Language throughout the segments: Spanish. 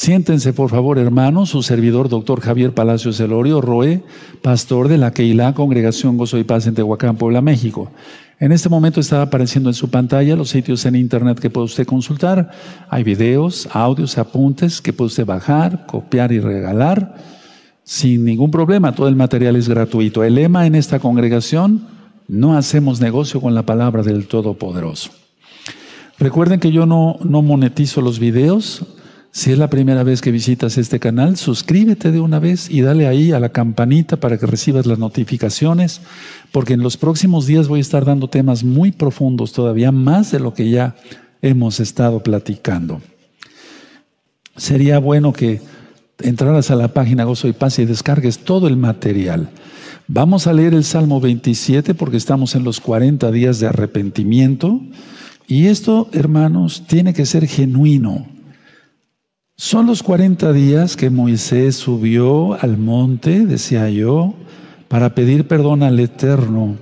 Siéntense, por favor, hermanos, su servidor, doctor Javier Palacios Elorio Roe, pastor de la Keilah Congregación Gozo y Paz en Tehuacán, Puebla, México. En este momento está apareciendo en su pantalla los sitios en internet que puede usted consultar. Hay videos, audios, apuntes que puede usted bajar, copiar y regalar sin ningún problema. Todo el material es gratuito. El lema en esta congregación, no hacemos negocio con la palabra del Todopoderoso. Recuerden que yo no, no monetizo los videos. Si es la primera vez que visitas este canal, suscríbete de una vez y dale ahí a la campanita para que recibas las notificaciones, porque en los próximos días voy a estar dando temas muy profundos, todavía más de lo que ya hemos estado platicando. Sería bueno que entraras a la página Gozo y Paz y descargues todo el material. Vamos a leer el Salmo 27 porque estamos en los 40 días de arrepentimiento. Y esto, hermanos, tiene que ser genuino. Son los 40 días que Moisés subió al monte, decía yo, para pedir perdón al Eterno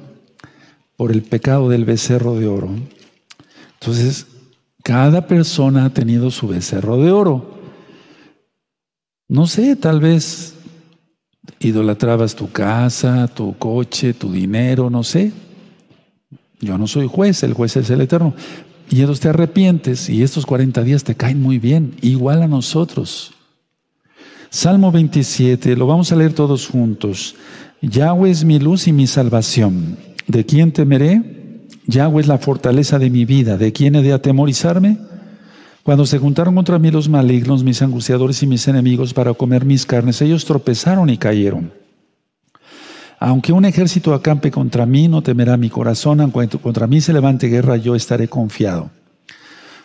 por el pecado del becerro de oro. Entonces, cada persona ha tenido su becerro de oro. No sé, tal vez idolatrabas tu casa, tu coche, tu dinero, no sé. Yo no soy juez, el juez es el eterno. Y entonces te arrepientes y estos 40 días te caen muy bien, igual a nosotros. Salmo 27, lo vamos a leer todos juntos. Yahweh es mi luz y mi salvación. ¿De quién temeré? Yahweh es la fortaleza de mi vida. ¿De quién he de atemorizarme? Cuando se juntaron contra mí los malignos, mis angustiadores y mis enemigos para comer mis carnes, ellos tropezaron y cayeron. Aunque un ejército acampe contra mí, no temerá mi corazón, aunque contra mí se levante guerra, yo estaré confiado.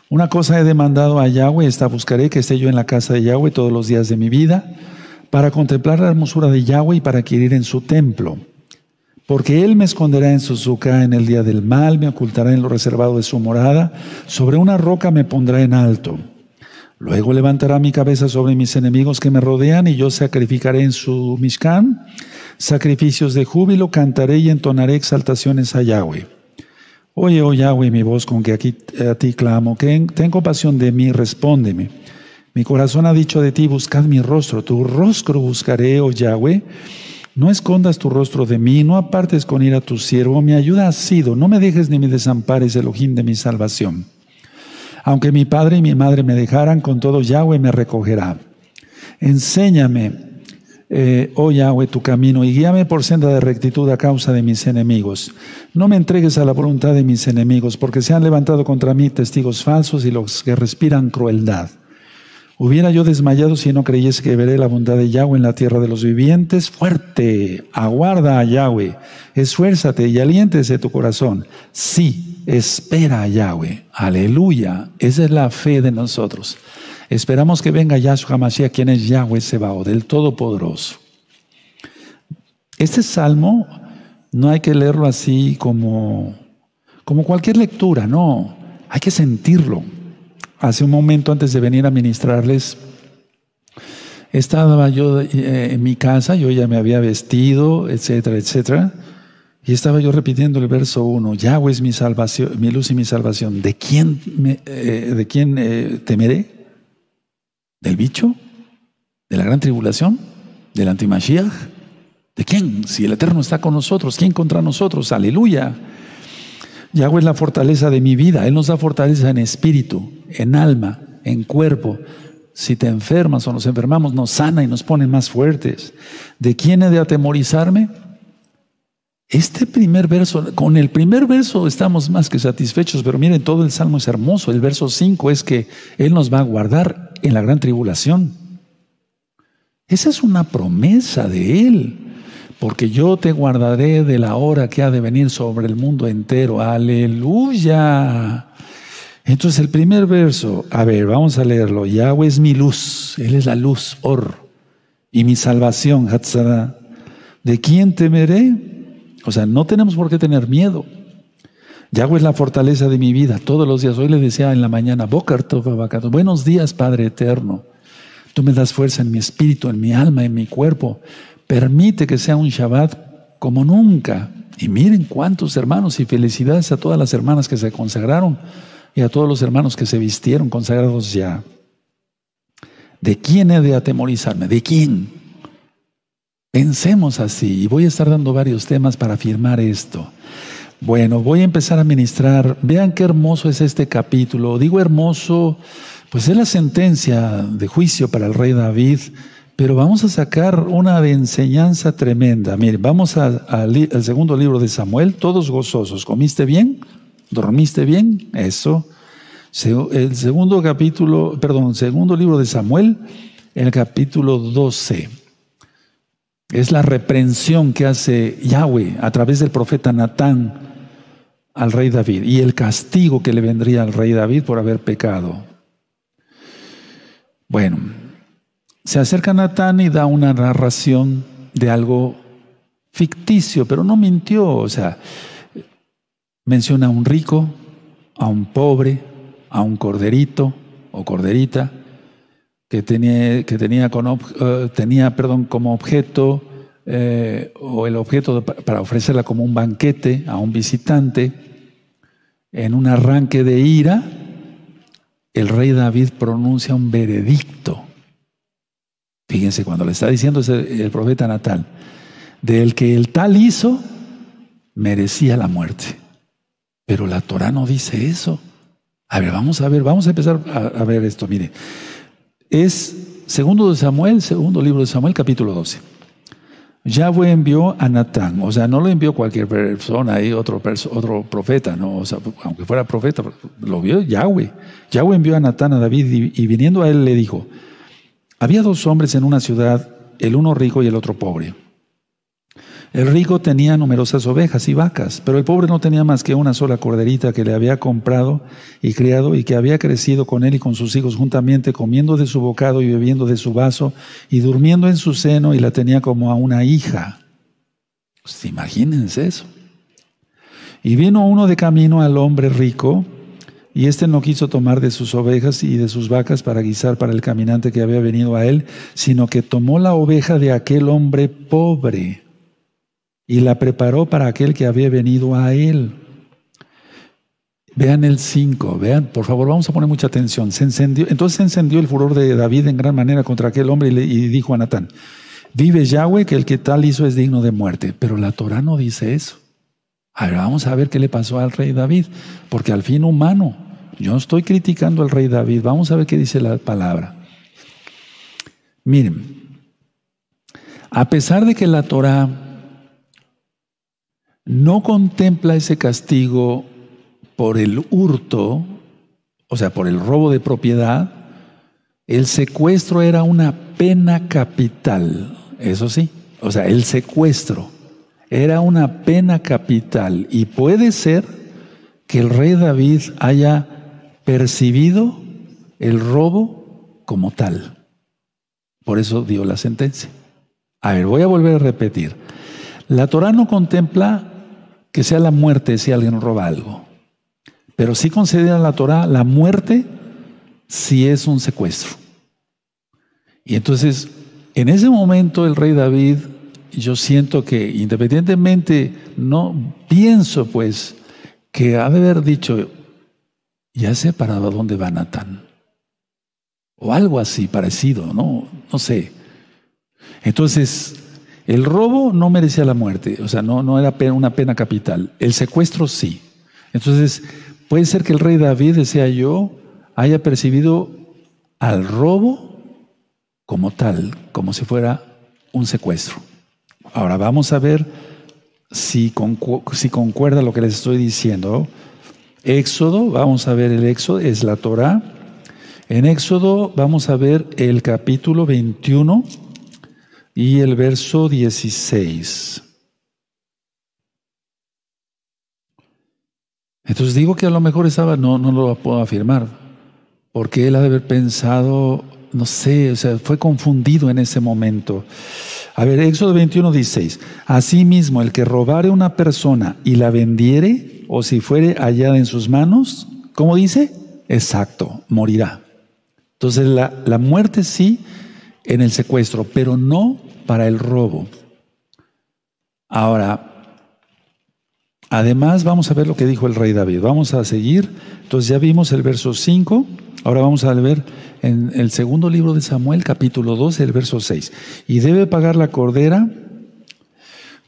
Una cosa he demandado a Yahweh, esta buscaré que esté yo en la casa de Yahweh todos los días de mi vida, para contemplar la hermosura de Yahweh y para adquirir en su templo. Porque Él me esconderá en su zuca en el día del mal, me ocultará en lo reservado de su morada, sobre una roca me pondrá en alto. Luego levantará mi cabeza sobre mis enemigos que me rodean y yo sacrificaré en su Mishkan sacrificios de júbilo, cantaré y entonaré exaltaciones a Yahweh. Oye, oh Yahweh, mi voz con que aquí a ti clamo, que ten compasión de mí, respóndeme. Mi corazón ha dicho de ti, buscad mi rostro, tu rostro buscaré, oh Yahweh. No escondas tu rostro de mí, no apartes con ira a tu siervo, mi ayuda ha sido, no me dejes ni me desampares, Elohim de mi salvación. Aunque mi padre y mi madre me dejaran, con todo Yahweh me recogerá. Enséñame eh, oh Yahweh, tu camino y guíame por senda de rectitud a causa de mis enemigos. No me entregues a la voluntad de mis enemigos, porque se han levantado contra mí testigos falsos y los que respiran crueldad. Hubiera yo desmayado si no creyese que veré la bondad de Yahweh en la tierra de los vivientes. Fuerte, aguarda a Yahweh, esfuérzate y aliéntese tu corazón. Sí, espera a Yahweh. Aleluya. Esa es la fe de nosotros. Esperamos que venga Yahshua Mashiach, quien es Yahweh Sebao, del Todopoderoso. Este salmo no hay que leerlo así como, como cualquier lectura, no, hay que sentirlo. Hace un momento antes de venir a ministrarles, estaba yo eh, en mi casa, yo ya me había vestido, etcétera, etcétera, y estaba yo repitiendo el verso 1, Yahweh es mi salvación, mi luz y mi salvación. ¿De quién, eh, de quién eh, temeré? ¿Del bicho? ¿De la gran tribulación? ¿Del antimashiach? ¿De quién? Si el Eterno está con nosotros, ¿quién contra nosotros? Aleluya. Yahweh es la fortaleza de mi vida. Él nos da fortaleza en espíritu, en alma, en cuerpo. Si te enfermas o nos enfermamos, nos sana y nos pone más fuertes. ¿De quién he de atemorizarme? Este primer verso, con el primer verso estamos más que satisfechos, pero miren, todo el salmo es hermoso. El verso 5 es que Él nos va a guardar en la gran tribulación. Esa es una promesa de Él, porque yo te guardaré de la hora que ha de venir sobre el mundo entero. Aleluya. Entonces el primer verso, a ver, vamos a leerlo. Yahweh es mi luz, Él es la luz, Or, y mi salvación, Hatzara. ¿De quién temeré? O sea, no tenemos por qué tener miedo. Yahweh es la fortaleza de mi vida. Todos los días, hoy le decía en la mañana, buenos días, Padre eterno. Tú me das fuerza en mi espíritu, en mi alma, en mi cuerpo. Permite que sea un Shabbat como nunca. Y miren cuántos hermanos y felicidades a todas las hermanas que se consagraron y a todos los hermanos que se vistieron consagrados ya. ¿De quién he de atemorizarme? ¿De quién? Pensemos así y voy a estar dando varios temas para afirmar esto. Bueno, voy a empezar a ministrar. Vean qué hermoso es este capítulo. Digo hermoso, pues es la sentencia de juicio para el rey David, pero vamos a sacar una enseñanza tremenda. Mire, vamos al segundo libro de Samuel, todos gozosos. ¿Comiste bien? ¿Dormiste bien? Eso. El segundo capítulo, perdón, segundo libro de Samuel, el capítulo 12. Es la reprensión que hace Yahweh a través del profeta Natán al rey David y el castigo que le vendría al rey David por haber pecado. Bueno, se acerca Natán y da una narración de algo ficticio, pero no mintió, o sea, menciona a un rico, a un pobre, a un corderito o corderita que tenía, que tenía, con, eh, tenía perdón, como objeto eh, o el objeto para ofrecerla como un banquete a un visitante, en un arranque de ira, el rey David pronuncia un veredicto. Fíjense, cuando le está diciendo el profeta Natal, del que el tal hizo, merecía la muerte. Pero la Torah no dice eso. A ver, vamos a ver, vamos a empezar a, a ver esto. Mire, es segundo de Samuel, segundo libro de Samuel, capítulo 12. Yahweh envió a Natán, o sea, no lo envió cualquier persona, ahí otro, otro profeta, no, o sea, aunque fuera profeta, lo vio Yahweh. Yahweh envió a Natán a David y viniendo a él le dijo, había dos hombres en una ciudad, el uno rico y el otro pobre. El rico tenía numerosas ovejas y vacas, pero el pobre no tenía más que una sola corderita que le había comprado y criado y que había crecido con él y con sus hijos juntamente, comiendo de su bocado y bebiendo de su vaso y durmiendo en su seno y la tenía como a una hija. Pues imagínense eso. Y vino uno de camino al hombre rico y éste no quiso tomar de sus ovejas y de sus vacas para guisar para el caminante que había venido a él, sino que tomó la oveja de aquel hombre pobre y la preparó para aquel que había venido a él. Vean el 5, vean, por favor, vamos a poner mucha atención. Se encendió, entonces se encendió el furor de David en gran manera contra aquel hombre y, y dijo a Natán, vive Yahweh que el que tal hizo es digno de muerte. Pero la Torah no dice eso. Ahora vamos a ver qué le pasó al rey David, porque al fin humano, yo no estoy criticando al rey David, vamos a ver qué dice la palabra. Miren, a pesar de que la Torah no contempla ese castigo por el hurto, o sea, por el robo de propiedad, el secuestro era una pena capital, eso sí, o sea, el secuestro era una pena capital y puede ser que el rey David haya percibido el robo como tal. Por eso dio la sentencia. A ver, voy a volver a repetir. La Torah no contempla que sea la muerte si alguien roba algo. Pero sí considera la Torah la muerte si es un secuestro. Y entonces, en ese momento el rey David, yo siento que independientemente, no pienso pues que ha de haber dicho, ya sé para dónde va Natán. O algo así parecido, no, no sé. Entonces, el robo no merecía la muerte, o sea, no, no era una pena capital. El secuestro sí. Entonces, puede ser que el rey David, decía yo, haya percibido al robo como tal, como si fuera un secuestro. Ahora vamos a ver si, si concuerda lo que les estoy diciendo. Éxodo, vamos a ver el Éxodo, es la Torah. En Éxodo vamos a ver el capítulo 21 y el verso 16. Entonces digo que a lo mejor estaba, no, no lo puedo afirmar, porque él ha de haber pensado, no sé, o sea, fue confundido en ese momento. A ver, Éxodo 21, 16. Asimismo, el que robare una persona y la vendiere, o si fuere hallada en sus manos, ¿cómo dice? Exacto, morirá. Entonces la, la muerte sí en el secuestro, pero no para el robo. Ahora, además vamos a ver lo que dijo el rey David. Vamos a seguir. Entonces ya vimos el verso 5. Ahora vamos a ver en el segundo libro de Samuel, capítulo 12, el verso 6. Y debe pagar la cordera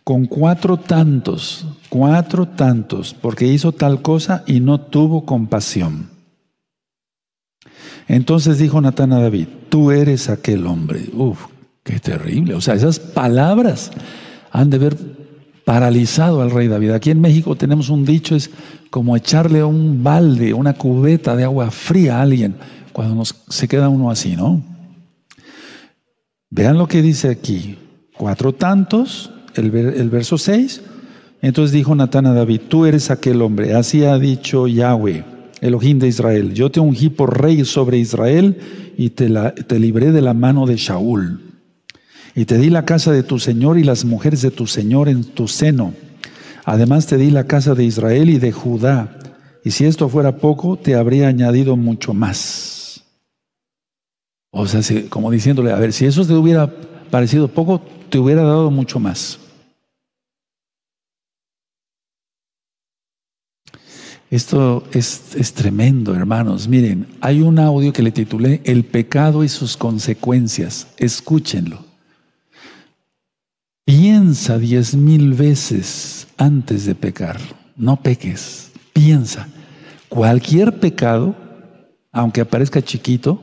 con cuatro tantos, cuatro tantos, porque hizo tal cosa y no tuvo compasión. Entonces dijo Natán a David, tú eres aquel hombre. Uf, qué terrible. O sea, esas palabras han de haber paralizado al rey David. Aquí en México tenemos un dicho, es como echarle un balde, una cubeta de agua fría a alguien, cuando se queda uno así, ¿no? Vean lo que dice aquí. Cuatro tantos, el, el verso 6. Entonces dijo Natán a David, tú eres aquel hombre. Así ha dicho Yahweh Elohim de Israel, yo te ungí por rey sobre Israel y te, libré de la mano de Shaul. Y te di la casa de tu Señor y las mujeres de tu Señor en tu seno. Además te di la casa de Israel y de Judá. Y si esto fuera poco, te habría añadido mucho más. O sea, como diciéndole, a ver, si eso te hubiera parecido poco, te hubiera dado mucho más. Esto es, tremendo, hermanos. Miren, hay un audio que le titulé El pecado y sus consecuencias. Escúchenlo. Piensa diez mil veces antes de pecar. No peques. Piensa. Cualquier pecado, aunque aparezca chiquito,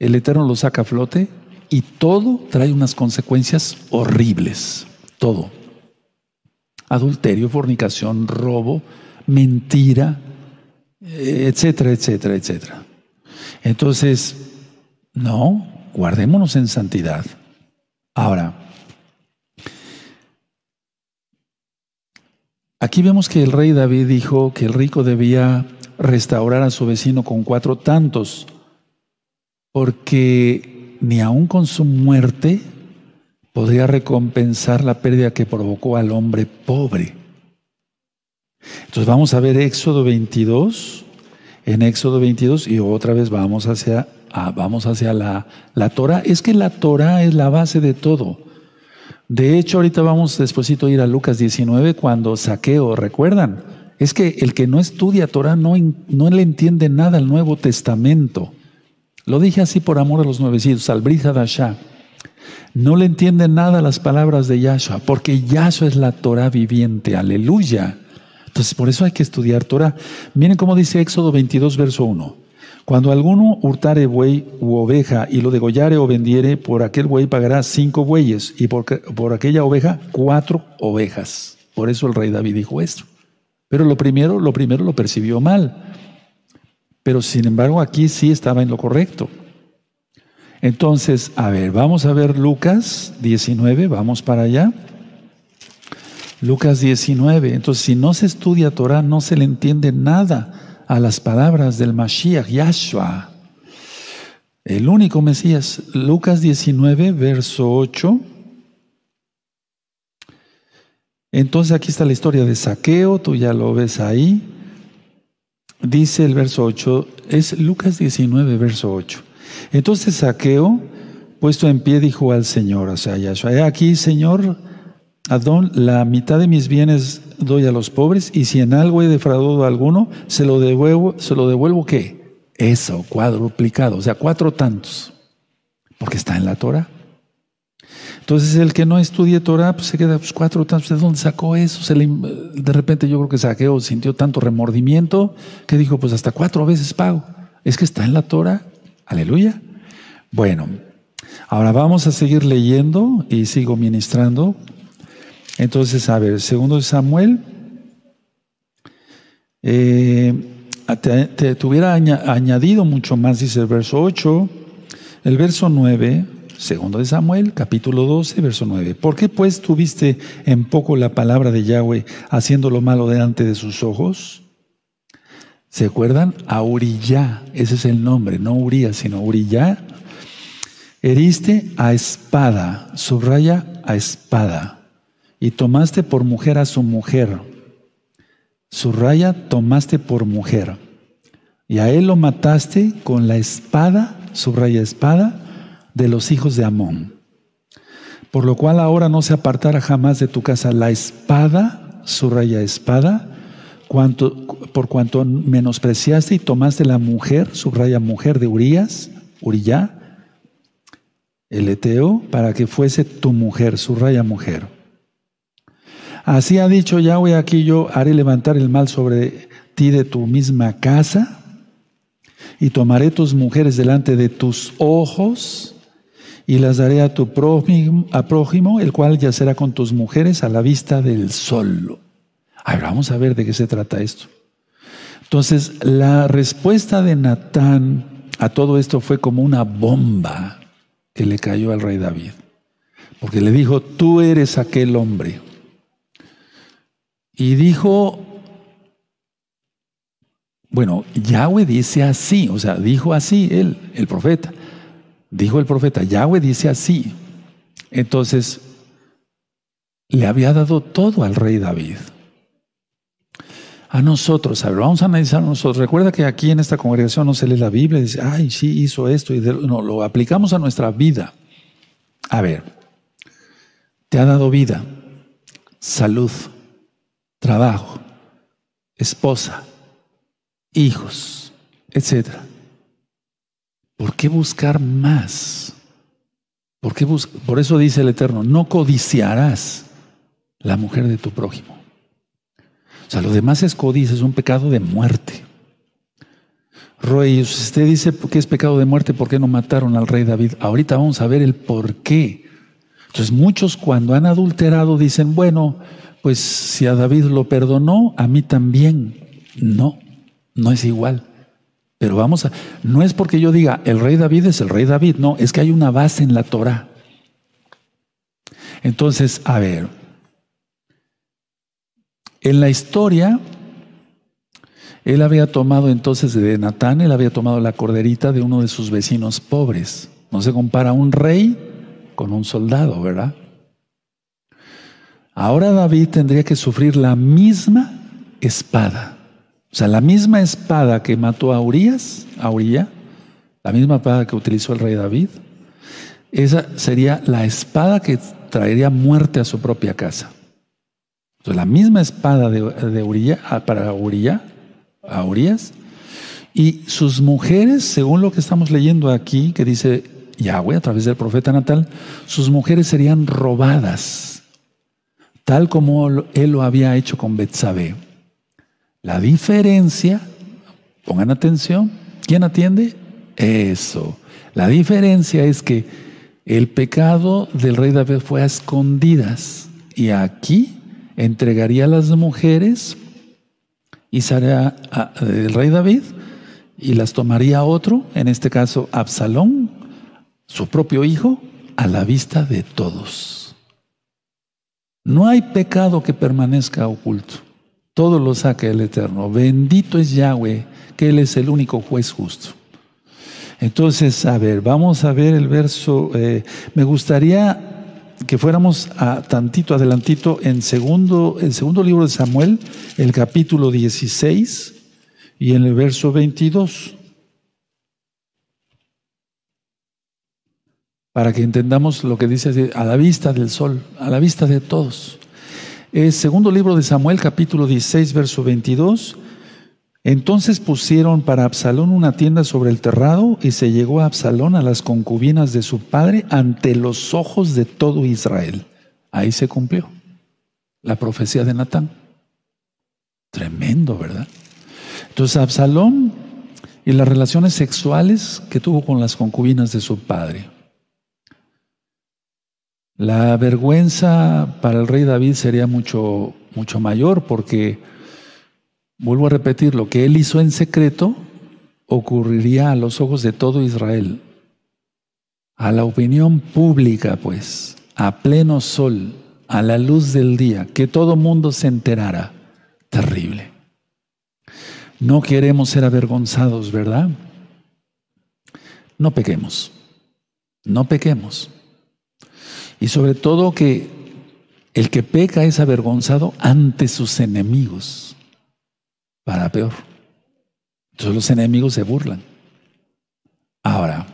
el Eterno lo saca a flote y todo trae unas consecuencias horribles. Todo. Adulterio, fornicación, robo, mentira, etcétera, etcétera, etcétera. Entonces, no, guardémonos en santidad. Ahora, aquí vemos que el rey David dijo que el rico debía restaurar a su vecino con cuatro tantos, porque ni aun con su muerte podría recompensar la pérdida que provocó al hombre pobre. Entonces vamos a ver Éxodo 22, en Éxodo 22 y otra vez vamos hacia, ah, vamos hacia la, la Torah. Es que la Torah es la base de todo. De hecho, ahorita vamos despuesito a ir a Lucas 19 cuando saqueo, ¿recuerdan? Es que el que no estudia Torah no, no le entiende nada al Nuevo Testamento. Lo dije así por amor a los nuevecitos, al Hadashah. No le entiende nada las palabras de Yahshua, porque Yahshua es la Torah viviente, aleluya. Entonces, por eso hay que estudiar Torah. Miren cómo dice Éxodo 22, verso 1. Cuando alguno hurtare buey u oveja y lo degollare o vendiere, por aquel buey pagará cinco bueyes y por, por aquella oveja cuatro ovejas. Por eso el rey David dijo esto. Pero lo primero, lo primero lo percibió mal. Pero sin embargo aquí sí estaba en lo correcto. Entonces, a ver, vamos a ver Lucas 19, vamos para allá. Lucas 19. Entonces, si no se estudia Torah, no se le entiende nada a las palabras del Mashiach, Yahshua, el único Mesías. Lucas 19, verso 8. Entonces aquí está la historia de Saqueo, tú ya lo ves ahí. Dice el verso 8, es Lucas 19, verso 8. Entonces Saqueo, puesto en pie, dijo al Señor, o sea, Yahshua, aquí, Señor, Adón, la mitad de mis bienes doy a los pobres y si en algo he defraudado a alguno, se lo devuelvo, ¿qué? Eso, cuadruplicado, o sea, cuatro tantos, porque está en la Torah. Entonces el que no estudie Torah, pues se queda pues, cuatro tantos. ¿De dónde sacó eso? de repente yo creo que Saqueo sintió tanto remordimiento que dijo, pues hasta cuatro veces pago. Es que está en la Torah. Aleluya. Bueno, ahora vamos a seguir leyendo y sigo ministrando entonces, a ver, segundo Samuel, eh, te, hubiera añadido mucho más, dice el verso 8, el verso 9, segundo de Samuel, capítulo 12, verso 9. ¿Por qué pues tuviste en poco la palabra de Yahweh haciendo lo malo delante de sus ojos? ¿Se acuerdan? A ese es el nombre, no Uriah, sino Uriyá. Heriste a espada, subraya a espada y tomaste por mujer a su mujer. Su raya tomaste por mujer. Y a él lo mataste con la espada, su raya espada, de los hijos de Amón. Por lo cual ahora no se apartará jamás de tu casa la espada, su raya espada, por cuanto menospreciaste y tomaste la mujer, subraya mujer de Urias, Uriyá, el Eteo, para que fuese tu mujer, subraya mujer. Así ha dicho Yahweh, aquí yo haré levantar el mal sobre ti de tu misma casa y tomaré tus mujeres delante de tus ojos y las daré a tu prójimo, a prójimo, el cual yacerá con tus mujeres a la vista del sol. A vamos a ver de qué se trata esto. Entonces, la respuesta de Natán a todo esto fue como una bomba que le cayó al rey David. Porque le dijo, tú eres aquel hombre. Y dijo, bueno, Yahweh dice así, o sea, dijo así él, el profeta. Dijo el profeta, Yahweh dice así. Entonces, le había dado todo al rey David. A nosotros, a ver, vamos a analizar nosotros. Recuerda que aquí en esta congregación no se lee la Biblia y dice, ay, sí, hizo esto. Y no, lo aplicamos a nuestra vida. A ver, te ha dado vida, salud, trabajo, esposa, hijos, etcétera. ¿Por qué buscar más? ¿Por, qué Por eso dice el Eterno, no codiciarás la mujer de tu prójimo. O sea, lo demás es codicia, es un pecado de muerte. Roy, usted dice que es pecado de muerte, ¿por qué no mataron al rey David? Ahorita vamos a ver el por qué. Entonces muchos cuando han adulterado dicen, bueno, pues si a David lo perdonó, a mí también. No, no es igual. Pero vamos a, no es porque yo diga, el rey David es el rey David, no, es que hay una base en la Torah. Entonces, a ver, en la historia, él había tomado entonces de Natán, él había tomado la corderita de uno de sus vecinos pobres. No se compara un rey con un soldado, ¿verdad? Ahora David tendría que sufrir la misma espada. O sea, la misma espada que mató a Urias, a Uriah, la misma espada que utilizó el rey David, esa sería la espada que traería muerte a su propia casa. Entonces, la misma espada de, de ah, para Uriah, a Urias, y sus mujeres, según lo que estamos leyendo aquí, que dice Yahweh a través del profeta Natal, sus mujeres serían robadas, tal como él lo había hecho con Betsabé. La diferencia, pongan atención, ¿quién atiende? Eso. La diferencia es que el pecado del rey David fue a escondidas y aquí entregaría a las mujeres y el rey David y las tomaría otro, en este caso Absalón, su propio hijo, a la vista de todos. No hay pecado que permanezca oculto. Todo lo saca el Eterno. Bendito es Yahweh, que Él es el único juez justo. Entonces, a ver, vamos a ver el verso. Eh, me gustaría que fuéramos a tantito adelantito en segundo, el segundo libro de Samuel, el capítulo 16 y en el verso 22. Para que entendamos lo que dice a la vista del sol, a la vista de todos. Es segundo libro de Samuel, capítulo 16, verso 22. Entonces pusieron para Absalón una tienda sobre el terrado y se llegó a Absalón a las concubinas de su padre ante los ojos de todo Israel. Ahí se cumplió la profecía de Natán. Tremendo, ¿verdad? Entonces Absalón y las relaciones sexuales que tuvo con las concubinas de su padre. La vergüenza para el rey David sería mucho, mucho mayor porque, vuelvo a repetir, lo que él hizo en secreto ocurriría a los ojos de todo Israel, a la opinión pública, pues, a pleno sol, a la luz del día, que todo mundo se enterara. Terrible. No queremos ser avergonzados, ¿verdad? No pequemos, no pequemos. Y sobre todo que el que peca es avergonzado ante sus enemigos, para peor. Entonces los enemigos se burlan. Ahora,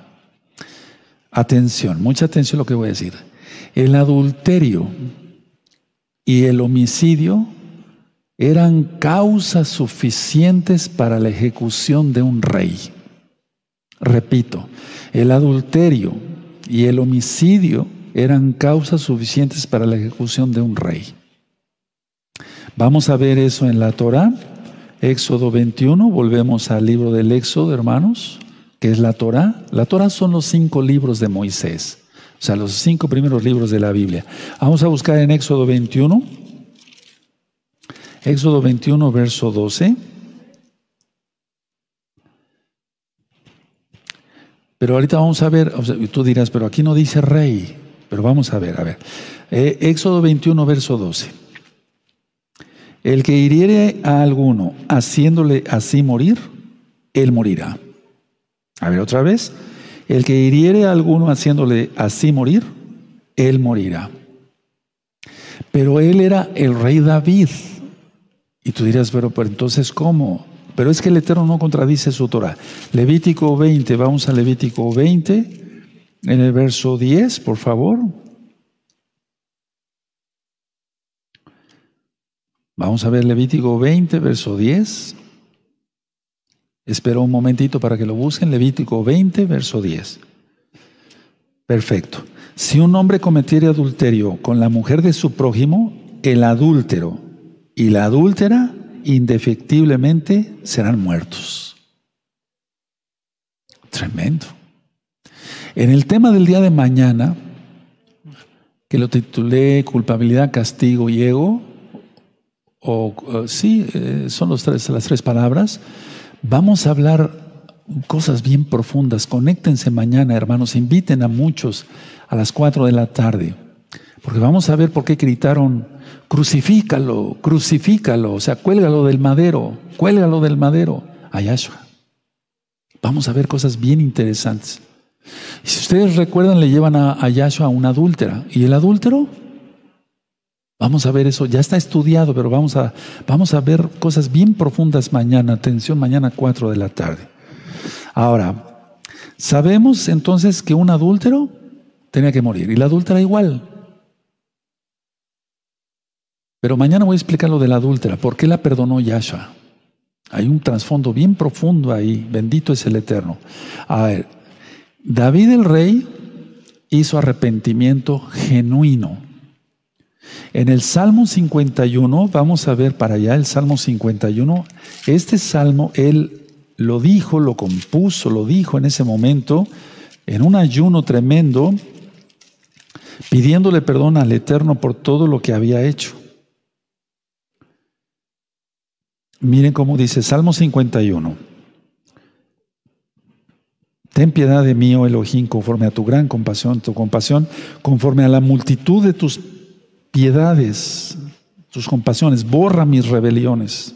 atención, mucha atención a lo que voy a decir. El adulterio y el homicidio eran causas suficientes para la ejecución de un rey. Repito, el adulterio y el homicidio eran causas suficientes para la ejecución de un rey. Vamos a ver eso en la Torah, Éxodo 21, volvemos al libro del Éxodo, hermanos, que es la Torah. La Torah son los cinco libros de Moisés, o sea, los cinco primeros libros de la Biblia. Vamos a buscar en Éxodo 21, Éxodo 21, verso 12. Pero ahorita vamos a ver, tú dirás, pero aquí no dice rey, pero vamos a ver, a ver. Eh, Éxodo 21, verso 12. El que hiriere a alguno haciéndole así morir, él morirá. A ver otra vez. El que hiriere a alguno haciéndole así morir, él morirá. Pero él era el rey David. Y tú dirás, pero, pero entonces, ¿cómo? Pero es que el Eterno no contradice su Torah. Levítico 20, vamos a Levítico 20, en el verso 10, por favor. Vamos a ver Levítico 20, verso 10. Espero un momentito para que lo busquen. Levítico 20, verso 10. Perfecto. Si un hombre cometiere adulterio con la mujer de su prójimo, el adúltero y la adúltera indefectiblemente serán muertos. Tremendo. En el tema del día de mañana, que lo titulé Culpabilidad, Castigo y Ego, o sí, eh, son los tres, las tres palabras, vamos a hablar cosas bien profundas. Conéctense mañana, hermanos, inviten a muchos a las cuatro de la tarde, porque vamos a ver por qué gritaron crucifícalo, crucifícalo, o sea, cuélgalo del madero, cuélgalo del madero a. Vamos a ver cosas bien interesantes. Si ustedes recuerdan, le llevan a, a Yahshua a una adúltera. ¿Y el adúltero? Vamos a ver eso, ya está estudiado, pero vamos a, vamos a ver cosas bien profundas mañana. Atención, mañana 4 de la tarde. Ahora, sabemos entonces que un adúltero tenía que morir y la adúltera igual. Pero mañana voy a explicar lo de la adúltera, por qué la perdonó Yahshua. Hay un trasfondo bien profundo ahí, bendito es el Eterno. A ver, David el rey hizo arrepentimiento genuino. En el Salmo 51, vamos a ver para allá el Salmo 51, este salmo él lo dijo, lo compuso, lo dijo en ese momento, en un ayuno tremendo, pidiéndole perdón al Eterno por todo lo que había hecho. Miren cómo dice Salmo 51. Ten piedad de mí, oh Elohim, conforme a tu gran compasión, tu compasión, conforme a la multitud de tus piedades, tus compasiones, borra mis rebeliones.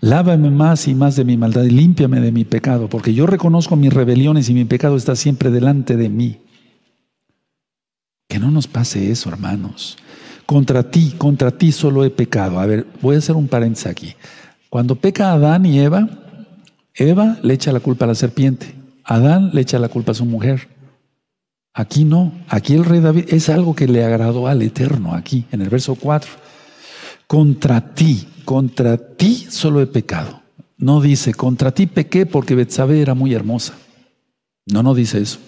Lávame más y más de mi maldad y límpiame de mi pecado, porque yo reconozco mis rebeliones y mi pecado está siempre delante de mí. Que no nos pase eso, hermanos. Contra ti, contra ti solo he pecado. A ver, voy a hacer un paréntesis aquí. Cuando peca Adán y Eva, Eva le echa la culpa a la serpiente. Adán le echa la culpa a su mujer. Aquí no. Aquí el rey David es algo que le agradó al Eterno, aquí, en el verso 4. Contra ti, contra ti solo he pecado. No dice, contra ti pequé porque Betsabé era muy hermosa. No, no dice eso.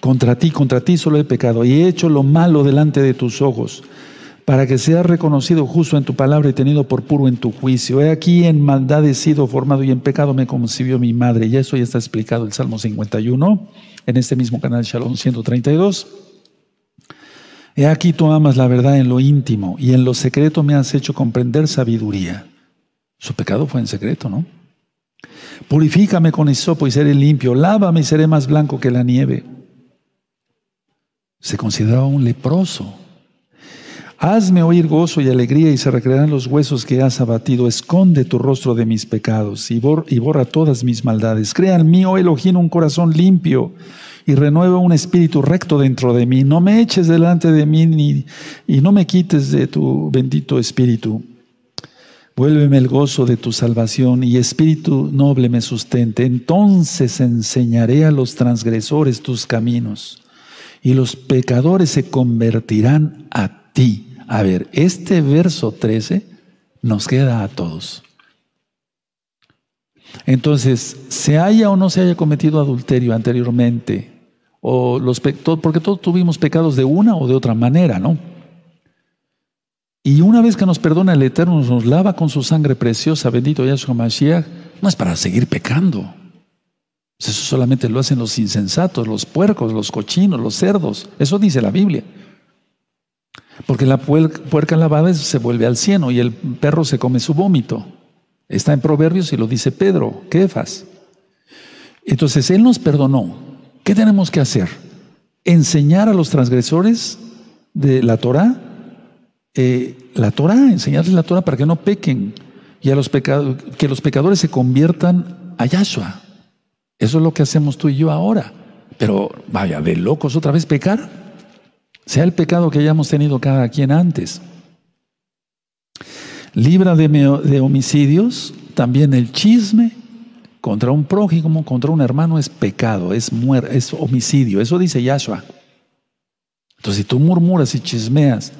Contra ti, contra ti solo he pecado y he hecho lo malo delante de tus ojos para que seas reconocido justo en tu palabra y tenido por puro en tu juicio. He aquí en maldad he sido formado y en pecado me concibió mi madre. Y eso ya está explicado el Salmo 51, en este mismo canal Shalom 132. He aquí tú amas la verdad en lo íntimo y en lo secreto me has hecho comprender sabiduría. Su pecado fue en secreto, ¿no? Purifícame con hisopo y seré limpio, lávame y seré más blanco que la nieve. Se consideraba un leproso. Hazme oír gozo y alegría y se recrearán los huesos que has abatido. Esconde tu rostro de mis pecados y, borra todas mis maldades. Crea en mí, oh Elohim, un corazón limpio y renueva un espíritu recto dentro de mí. No me eches delante de mí ni, y no me quites de tu bendito espíritu. Vuélveme el gozo de tu salvación y espíritu noble me sustente. Entonces enseñaré a los transgresores tus caminos y los pecadores se convertirán a ti. A ver, este verso 13 Nos queda a todos. Entonces, se haya o no se haya cometido adulterio anteriormente, o los porque todos tuvimos pecados de una o de otra manera, ¿no? Y una vez que nos perdona el Eterno, nos lava con su sangre preciosa, bendito Yahshua Mashiach, no es para seguir pecando. Eso solamente lo hacen los insensatos, los puercos, los cochinos, los cerdos. Eso dice la Biblia. Porque la puerca lavada se vuelve al cieno y el perro se come su vómito. Está en Proverbios y lo dice Pedro, Kefas. Entonces Él nos perdonó. ¿Qué tenemos que hacer? Enseñar a los transgresores de la Torah, eh, la Torah, enseñarles la Torah para que no pequen y a los que los pecadores se conviertan a Yahshua. Eso es lo que hacemos tú y yo ahora. Pero vaya, de locos otra vez pecar. Sea el pecado que hayamos tenido cada quien antes. Libra de, homicidios, también el chisme contra un prójimo, contra un hermano es pecado, es, es homicidio. Eso dice Yahshua. Entonces, si tú murmuras y chismeas,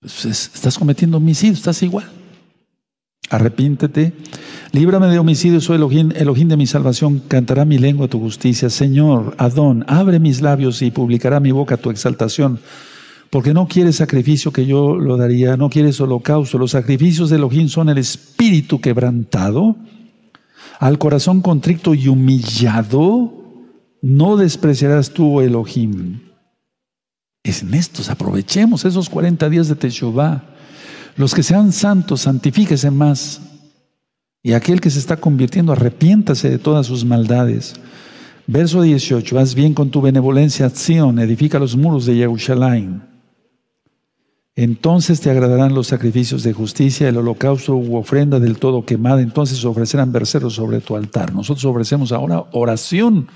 pues estás cometiendo homicidio, estás igual. Arrepíntete. Líbrame de homicidio, soy Elohim, Elohim de mi salvación. Cantará mi lengua tu justicia. Señor, Adón, abre mis labios y publicará mi boca tu exaltación. Porque no quieres sacrificio que yo lo daría, no quieres holocausto. Los sacrificios de Elohim son el espíritu quebrantado, al corazón contrito y humillado. No despreciarás tú, Elohim. Es en estos, aprovechemos esos 40 días de Teshuvah. Los que sean santos, santifíquese más. Y aquel que se está convirtiendo, arrepiéntase de todas sus maldades. Verso 18, haz bien con tu benevolencia, acción, edifica los muros de Jerusalén. Entonces te agradarán los sacrificios de justicia, el holocausto u ofrenda del todo quemada, entonces ofrecerán berceros sobre tu altar. Nosotros ofrecemos ahora oración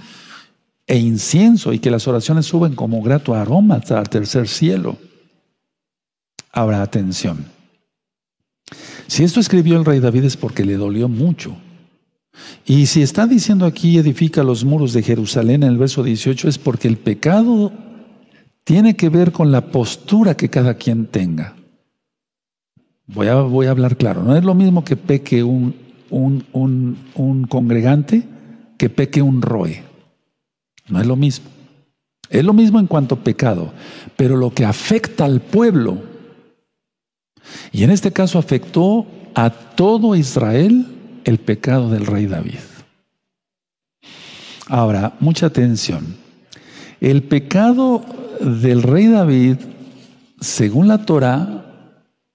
e incienso y que las oraciones suben como grato aroma hasta el tercer cielo. Ahora atención. Si esto escribió el rey David es porque le dolió mucho. Y si está diciendo aquí edifica los muros de Jerusalén en el verso 18 es porque el pecado tiene que ver con la postura que cada quien tenga. Voy a, voy a hablar claro, no es lo mismo que peque un, un, un, un congregante que peque un roe. No es lo mismo. Es lo mismo en cuanto a pecado, pero lo que afecta al pueblo y en este caso afectó a todo Israel el pecado del rey David. Ahora, mucha atención. El pecado del rey David, según la Torah,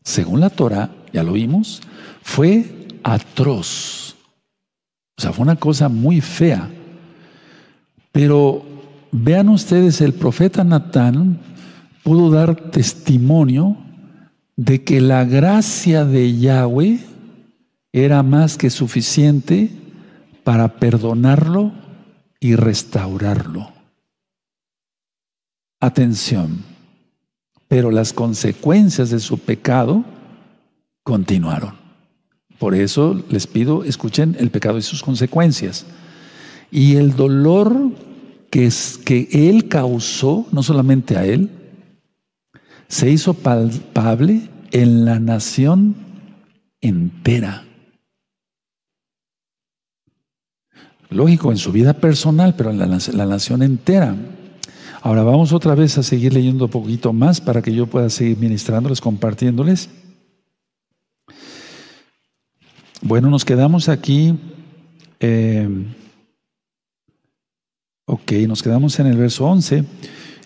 según la Torah, ya lo vimos, fue atroz. O sea, fue una cosa muy fea. Pero vean ustedes, el profeta Natán pudo dar testimonio de que la gracia de Yahweh era más que suficiente para perdonarlo y restaurarlo. Atención, pero las consecuencias de su pecado continuaron. Por eso les pido, escuchen el pecado y sus consecuencias. Y el dolor que, es, que él causó, no solamente a él, se hizo palpable en la nación entera. Lógico, en su vida personal, pero en la, nación entera. Ahora vamos otra vez a seguir leyendo un poquito más para que yo pueda seguir ministrándoles, compartiéndoles. Bueno, nos quedamos aquí. Eh, ok, nos quedamos en el verso 11.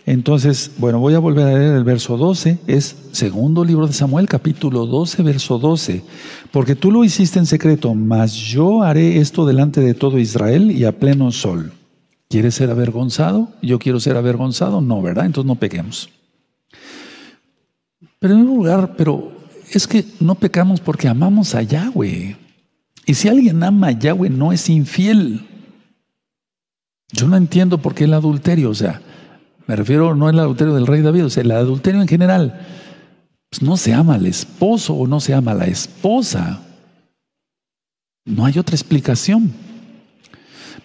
Entonces, bueno, voy a volver a leer el verso 12, es segundo libro de Samuel, capítulo 12, verso 12. Porque tú lo hiciste en secreto, mas yo haré esto delante de todo Israel y a pleno sol. ¿Quieres ser avergonzado? ¿Yo quiero ser avergonzado? No, ¿verdad? Entonces no pequemos. Pero en un lugar, pero es que no pecamos porque amamos a Yahweh. Y si alguien ama a Yahweh, no es infiel. Yo no entiendo por qué el adulterio, o sea, me refiero no al adulterio del rey David, o sea, el adulterio en general. Pues no se ama al esposo o no se ama a la esposa. No hay otra explicación.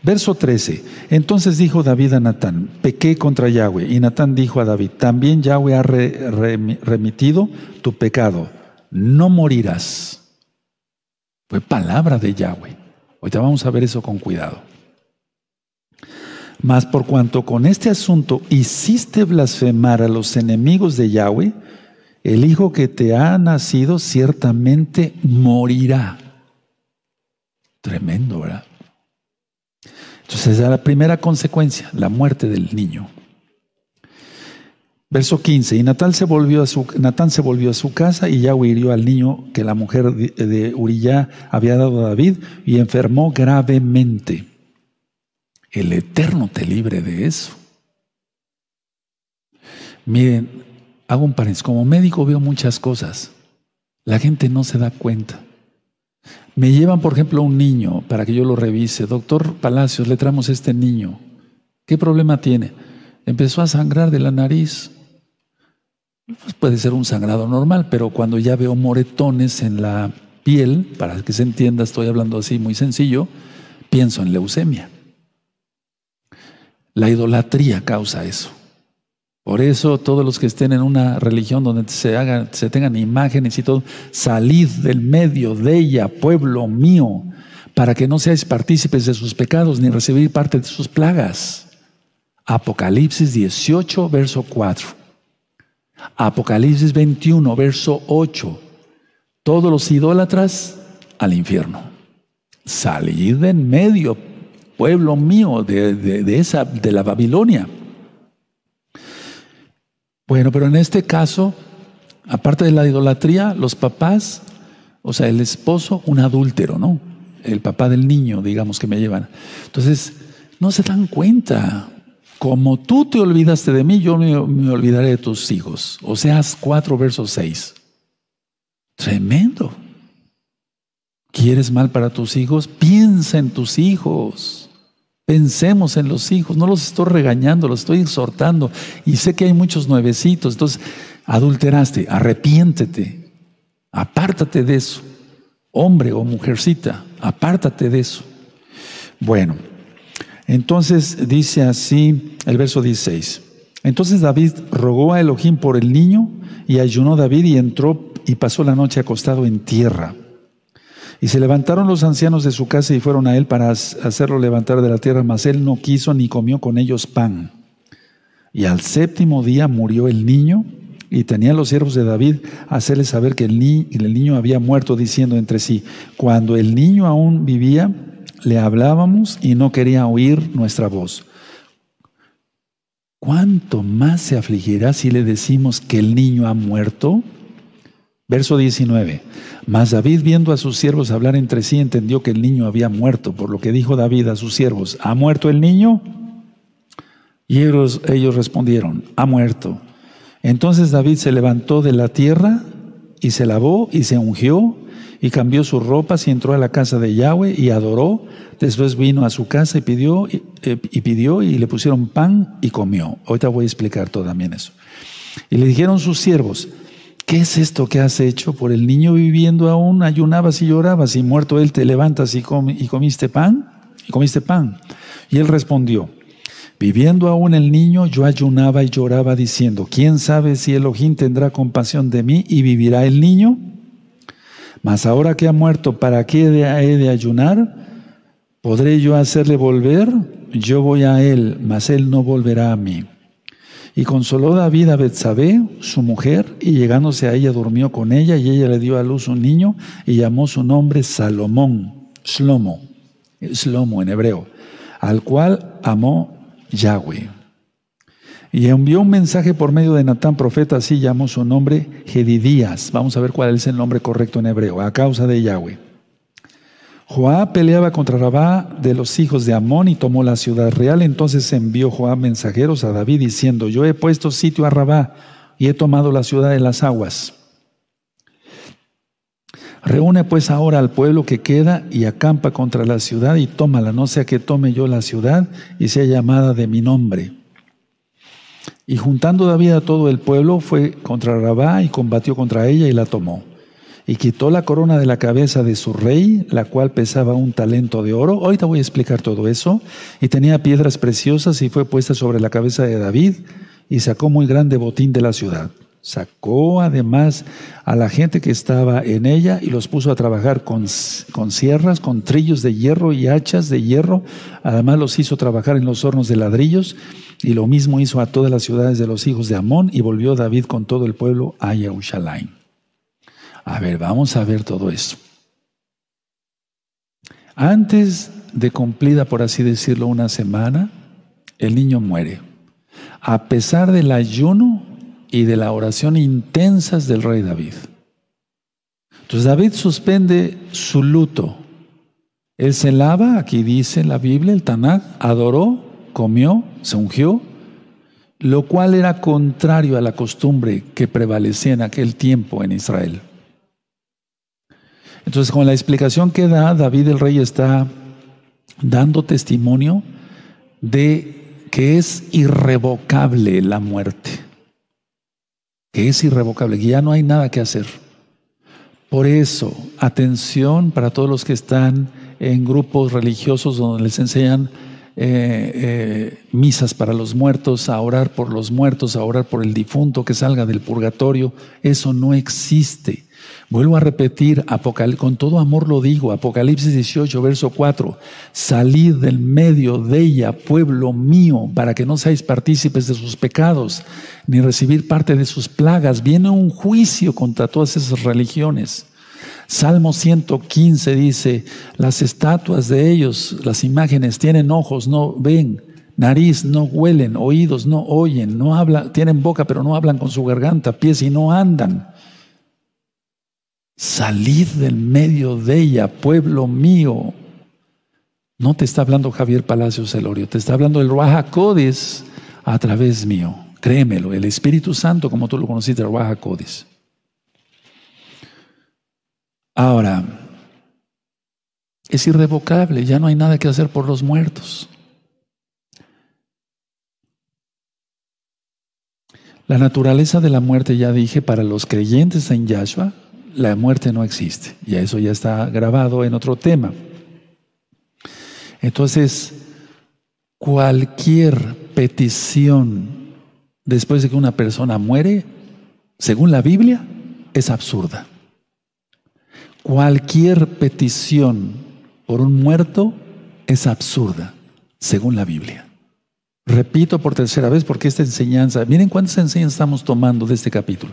Verso 13. Entonces dijo David a Natán, pequé contra Yahweh. Y Natán dijo a David, también Yahweh ha remitido tu pecado. no morirás. Fue palabra de Yahweh. Ahorita vamos a ver eso con cuidado. Mas por cuanto con este asunto hiciste blasfemar a los enemigos de Yahweh, el hijo que te ha nacido ciertamente morirá. Tremendo, ¿verdad? Entonces, esa es la primera consecuencia, la muerte del niño. Verso 15, y Natán se, volvió a su, Natán se volvió a su casa y Yahweh hirió al niño que la mujer de Uriyá había dado a David y enfermó gravemente. El Eterno te libre de eso. Miren, hago un paréntesis, como médico veo muchas cosas. La gente no se da cuenta. Me llevan, por ejemplo, a un niño para que yo lo revise. Doctor Palacios, le traemos este niño. ¿Qué problema tiene? Empezó a sangrar de la nariz. Pues puede ser un sangrado normal, pero cuando ya veo moretones en la piel, para que se entienda, estoy hablando así muy sencillo, pienso en leucemia. La idolatría causa eso. Por eso todos los que estén en una religión donde se, hagan, se tengan imágenes y todo, salid del medio de ella, pueblo mío, para que no seáis partícipes de sus pecados ni recibir parte de sus plagas. Apocalipsis 18, verso 4. Apocalipsis 21, verso 8. Todos los idólatras al infierno. Salid en medio, pueblo mío, de, de esa, de la Babilonia. Bueno, pero en este caso, aparte de la idolatría, los papás, o sea, el esposo, un adúltero, ¿no? El papá del niño, digamos, que me llevan. Entonces, no se dan cuenta. Como tú te olvidaste de mí, yo me, olvidaré de tus hijos. O sea, 4 versos 6. Tremendo. ¿Quieres mal para tus hijos? Piensa en tus hijos. Pensemos en los hijos, no los estoy regañando, los estoy exhortando. Y sé que hay muchos nuevecitos, entonces adulteraste, arrepiéntete, apártate de eso. Hombre o mujercita, apártate de eso. Bueno, entonces dice así el verso 16. Entonces David rogó a Elohim por el niño y ayunó David y entró y pasó la noche acostado en tierra. Y se levantaron los ancianos de su casa y fueron a él para hacerlo levantar de la tierra, mas él no quiso ni comió con ellos pan. Y al séptimo día murió el niño y tenían los siervos de David hacerle saber que el, el niño había muerto, diciendo entre sí, cuando el niño aún vivía, le hablábamos y no quería oír nuestra voz. ¿Cuánto más se afligirá si le decimos que el niño ha muerto? Verso 19. Mas David, viendo a sus siervos hablar entre sí, entendió que el niño había muerto, por lo que dijo David a sus siervos, ¿ha muerto el niño? Y ellos, respondieron, ha muerto. Entonces David se levantó de la tierra y se lavó y se ungió y cambió sus ropas y entró a la casa de Yahweh y adoró. Después vino a su casa y pidió y, eh, y pidió y le pusieron pan y comió. Ahorita voy a explicar todo también eso. Y le dijeron sus siervos, ¿qué es esto que has hecho? Por el niño viviendo aún, ayunabas y llorabas, y muerto él te levantas y, comiste pan, y comiste pan. Y él respondió, viviendo aún el niño, yo ayunaba y lloraba diciendo, ¿quién sabe si Elohim tendrá compasión de mí y vivirá el niño? Mas ahora que ha muerto, ¿para qué he de ayunar? ¿Podré yo hacerle volver? Yo voy a él, mas él no volverá a mí. Y consoló David a Betsabé, su mujer, y llegándose a ella durmió con ella, y ella le dio a luz un niño, y llamó su nombre Salomón, Shlomo, Shlomo en hebreo, al cual amó Yahweh. Y envió un mensaje por medio de Natán, profeta, así llamó su nombre Gedidías. Vamos a ver cuál es el nombre correcto en hebreo, a causa de Yahweh. Joab peleaba contra Rabá de los hijos de Amón y tomó la ciudad real. Entonces envió Joab mensajeros a David diciendo, yo he puesto sitio a Rabá y he tomado la ciudad de las aguas. Reúne pues ahora al pueblo que queda y acampa contra la ciudad y tómala, no sea que tome yo la ciudad y sea llamada de mi nombre. Y juntando David a todo el pueblo, fue contra Rabá y combatió contra ella y la tomó y quitó la corona de la cabeza de su rey, la cual pesaba un talento de oro. Ahorita voy a explicar todo eso. Y tenía piedras preciosas y fue puesta sobre la cabeza de David y sacó muy grande botín de la ciudad. Sacó además a la gente que estaba en ella y los puso a trabajar con, sierras, con trillos de hierro y hachas de hierro. Además los hizo trabajar en los hornos de ladrillos y lo mismo hizo a todas las ciudades de los hijos de Amón y volvió David con todo el pueblo a Yahushalaim. A ver, vamos a ver todo esto. Antes de cumplida, por así decirlo, una semana, el niño muere. A pesar del ayuno y de la oración intensas del rey David. Entonces David suspende su luto. Él se lava, aquí dice la Biblia, el Tanakh, adoró, comió, se ungió, lo cual era contrario a la costumbre que prevalecía en aquel tiempo en Israel. Entonces, con la explicación que da, David el rey está dando testimonio de que es irrevocable la muerte que es irrevocable, que ya no hay nada que hacer. Por eso, atención para todos los que están en grupos religiosos donde les enseñan eh, eh, misas para los muertos, a orar por los muertos, a orar por el difunto que salga del purgatorio. Eso no existe. Vuelvo a repetir, con todo amor lo digo, Apocalipsis 18, verso 4, salid del medio de ella, pueblo mío, para que no seáis partícipes de sus pecados, ni recibir parte de sus plagas. Viene un juicio contra todas esas religiones. Salmo 115 dice, las estatuas de ellos, las imágenes, tienen ojos, no ven, nariz, no huelen, oídos, no oyen, no hablan, tienen boca, pero no hablan con su garganta, pies y no andan. Salid del medio de ella, pueblo mío. No te está hablando Javier Palacios Celorio, te está hablando el Ruaja Codis a través mío. Créemelo, el Espíritu Santo, como tú lo conociste, el Ruaja Codis. Ahora, es irrevocable, ya no hay nada que hacer por los muertos. La naturaleza de la muerte, ya dije, para los creyentes en Yahshua, la muerte no existe. Y eso ya está grabado en otro tema. Entonces, cualquier petición después de que una persona muere, según la Biblia, es absurda. Cualquier petición por un muerto es absurda, según la Biblia. Repito por tercera vez porque esta enseñanza, miren cuántas enseñanzas estamos tomando de este capítulo.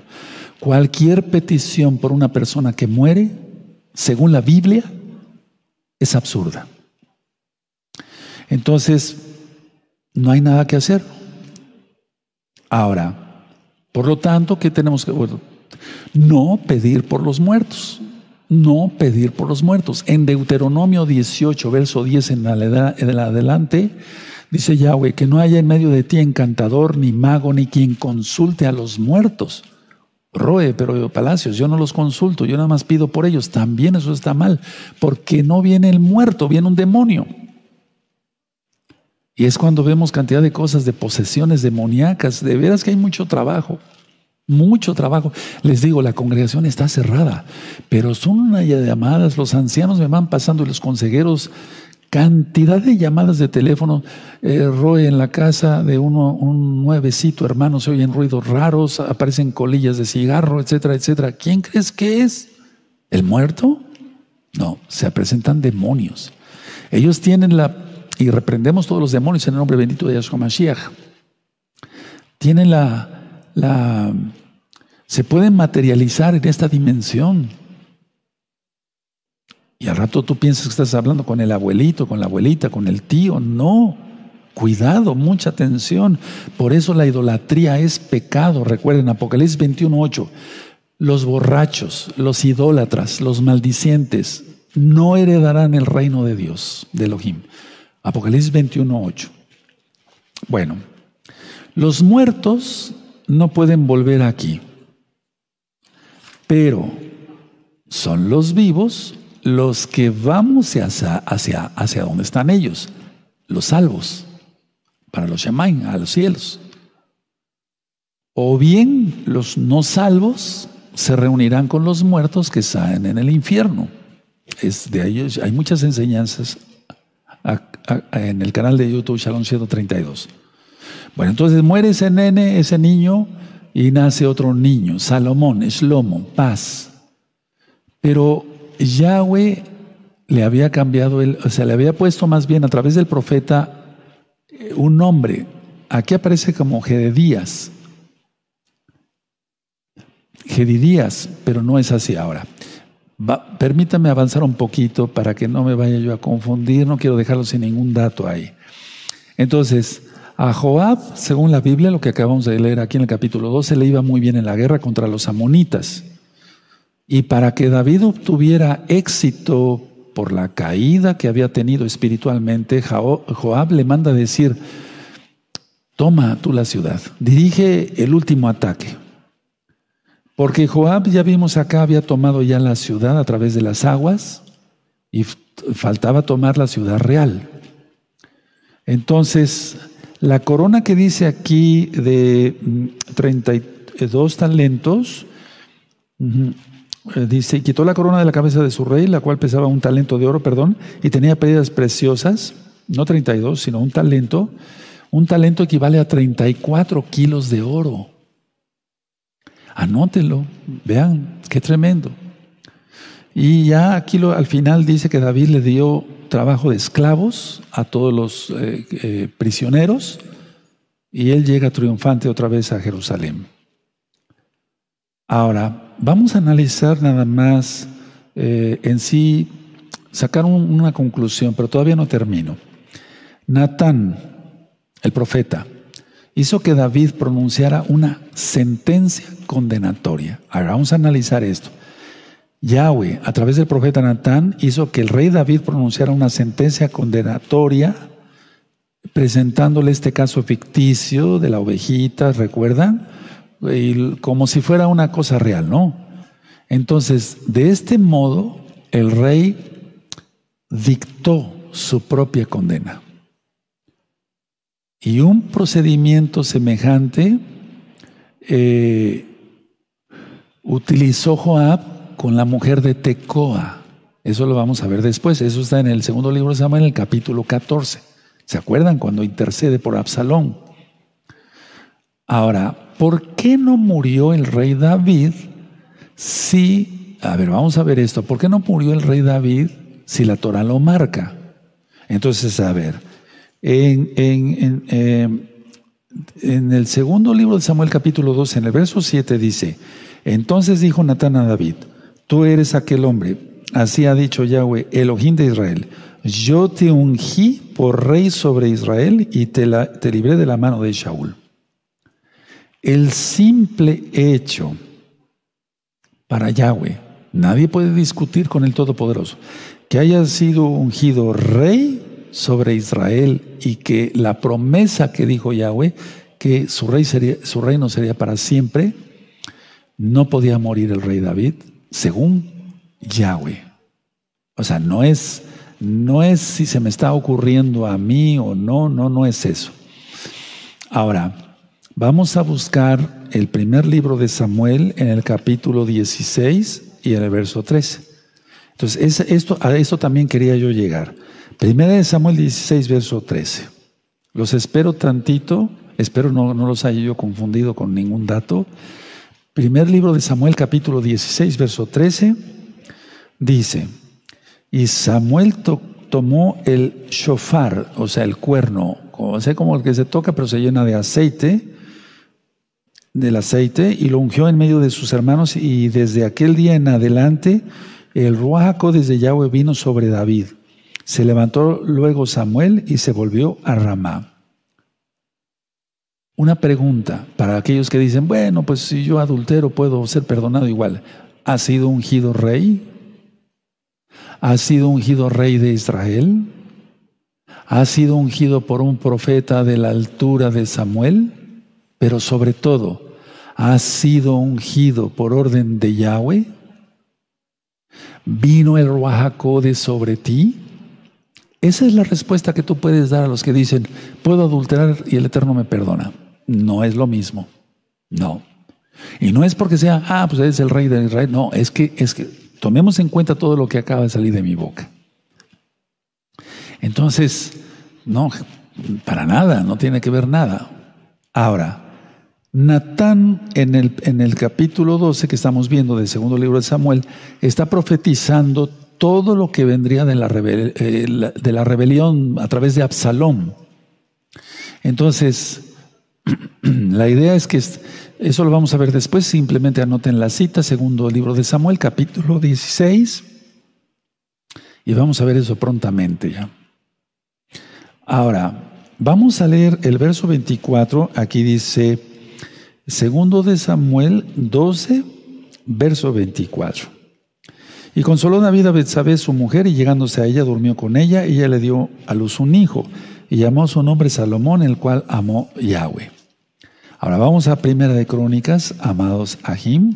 Cualquier petición por una persona que muere, según la Biblia, es absurda. Entonces, no hay nada que hacer. Ahora, por lo tanto, ¿qué tenemos que hacer? no pedir por los muertos? No pedir por los muertos. En Deuteronomio 18, verso 10 en adelante, dice Yahweh, que no haya en medio de ti encantador, ni mago, ni quien consulte a los muertos Roe, pero Palacios, yo no los consulto, yo nada más pido por ellos. También eso está mal, porque no viene el muerto, viene un demonio. Y es cuando vemos cantidad de cosas, de posesiones demoníacas. De veras que hay mucho trabajo, mucho trabajo. Les digo, la congregación está cerrada, pero son una llamadas. Los ancianos me van pasando y los consejeros Cantidad de llamadas de teléfono, eh, Roe en la casa de uno, un nuevecito hermano, se oyen ruidos raros, aparecen colillas de cigarro, etcétera, etcétera. ¿Quién crees que es? ¿El muerto? No, se presentan demonios. Ellos tienen la, y reprendemos todos los demonios en el nombre bendito de Yahshua Mashiach. Tienen la, la, se pueden materializar en esta dimensión. Y al rato tú piensas que estás hablando con el abuelito, con la abuelita, con el tío. No. Cuidado, mucha atención. Por eso la idolatría es pecado. Recuerden, Apocalipsis 21.8. Los borrachos, los idólatras, los maldicientes no heredarán el reino de Dios, de Elohim. Apocalipsis 21.8. Bueno, los muertos no pueden volver aquí, pero son los vivos los que vamos hacia, hacia, hacia donde están ellos, los salvos, para los Shemain, a los cielos. O bien los no salvos se reunirán con los muertos que salen en el infierno. Es de ellos, hay muchas enseñanzas en el canal de YouTube Shalom 132. Bueno, entonces muere ese nene, ese niño, y nace otro niño, Salomón, Shlomo, paz. Pero Yahweh le había cambiado, el, o sea, le había puesto más bien a través del profeta eh, un nombre. Aquí aparece como Gededías. Gedidías, pero no es así ahora. permítame avanzar un poquito para que no me vaya yo a confundir, no quiero dejarlo sin ningún dato ahí. Entonces, a Joab, según la Biblia, lo que acabamos de leer aquí en el capítulo 12, le iba muy bien en la guerra contra los amonitas. Y para que David obtuviera éxito por la caída que había tenido espiritualmente, Joab le manda decir, toma tú la ciudad, dirige el último ataque. Porque Joab, ya vimos acá, había tomado ya la ciudad a través de las aguas y faltaba tomar la ciudad real. Entonces, la corona que dice aquí de 32 mm, talentos, eh, dice, quitó la corona de la cabeza de su rey, la cual pesaba un talento de oro, perdón, y tenía pérdidas preciosas, no 32, sino un talento. Un talento equivale a 34 kilos de oro. Anótenlo, vean, qué tremendo. Y ya aquí al final dice que David le dio trabajo de esclavos a todos los eh, eh, prisioneros y él llega triunfante otra vez a Jerusalén. Ahora, vamos a analizar nada más eh, en sí, sacar una conclusión, pero todavía no termino. Natán, el profeta, hizo que David pronunciara una sentencia condenatoria. Ahora vamos a analizar esto. Yahweh, a través del profeta Natán, hizo que el rey David pronunciara una sentencia condenatoria, presentándole este caso ficticio de la ovejita, ¿recuerdan? Como si fuera una cosa real, ¿no? Entonces, de este modo, el rey dictó su propia condena. Y un procedimiento semejante eh, utilizó Joab con la mujer de Tecoa. Eso lo vamos a ver después. Eso está en el segundo libro de Samuel, en el capítulo 14. ¿Se acuerdan cuando intercede por Absalón? Ahora, ¿por qué no murió el rey David si, a ver, vamos a ver esto, ¿por qué no murió el rey David si la Torah lo marca? Entonces, a ver, en, en el segundo libro de Samuel capítulo 2, en el verso 7 dice, entonces dijo Natán a David, tú eres aquel hombre. Así ha dicho Yahweh, Elohim de Israel. Yo te ungí por rey sobre Israel y te, te libré de la mano de Shaul. El simple hecho para Yahweh, nadie puede discutir con el Todopoderoso, que haya sido ungido rey sobre Israel y que la promesa que dijo Yahweh, que su, rey sería, su reino sería para siempre, no podía morir el rey David, según Yahweh. O sea, no es, no es si se me está ocurriendo a mí o no, no, no es eso. Ahora, vamos a buscar el primer libro de Samuel en el capítulo 16 y en el verso 13. Entonces, esto, a esto también quería yo llegar. Primera de Samuel 16, verso 13. Los espero tantito, espero no, no los haya yo confundido con ningún dato. Primer libro de Samuel capítulo 16, verso 13, dice, y Samuel tomó el shofar, o sea, el cuerno, o sea, como el que se toca, pero se llena de aceite, del aceite, y lo ungió en medio de sus hermanos, y desde aquel día en adelante, el ruajaco desde Yahweh vino sobre David. Se levantó luego Samuel y se volvió a Ramá. Una pregunta para aquellos que dicen, bueno, pues si yo adultero puedo ser perdonado igual. ¿Ha sido ungido rey? ¿Ha sido ungido rey de Israel? ¿Ha sido ungido por un profeta de la altura de Samuel? Pero sobre todo, ¿ha sido ungido por orden de Yahweh? ¿Vino el de sobre ti? Esa es la respuesta que tú puedes dar a los que dicen, puedo adulterar y el Eterno me perdona no es lo mismo. No. Y no es porque sea, ah, pues es el rey de Israel. No, es que, es que tomemos en cuenta todo lo que acaba de salir de mi boca. Entonces, no, para nada, no tiene que ver nada. Ahora, Natán en el, en el capítulo 12 que estamos viendo del segundo libro de Samuel está profetizando todo lo que vendría de la, eh, de la rebelión a través de Absalón. Entonces, la idea es que eso lo vamos a ver después, simplemente anoten la cita, segundo libro de Samuel, capítulo 16, y vamos a ver eso prontamente ya. Ahora, vamos a leer el verso 24, aquí dice, segundo de Samuel 12, verso 24. Y consoló David a Betsabé, su mujer, y llegándose a ella, durmió con ella, y ella le dio a luz un hijo, y llamó su nombre Salomón, el cual amó Yahweh. Ahora vamos a Primera de Crónicas, amados Ahim.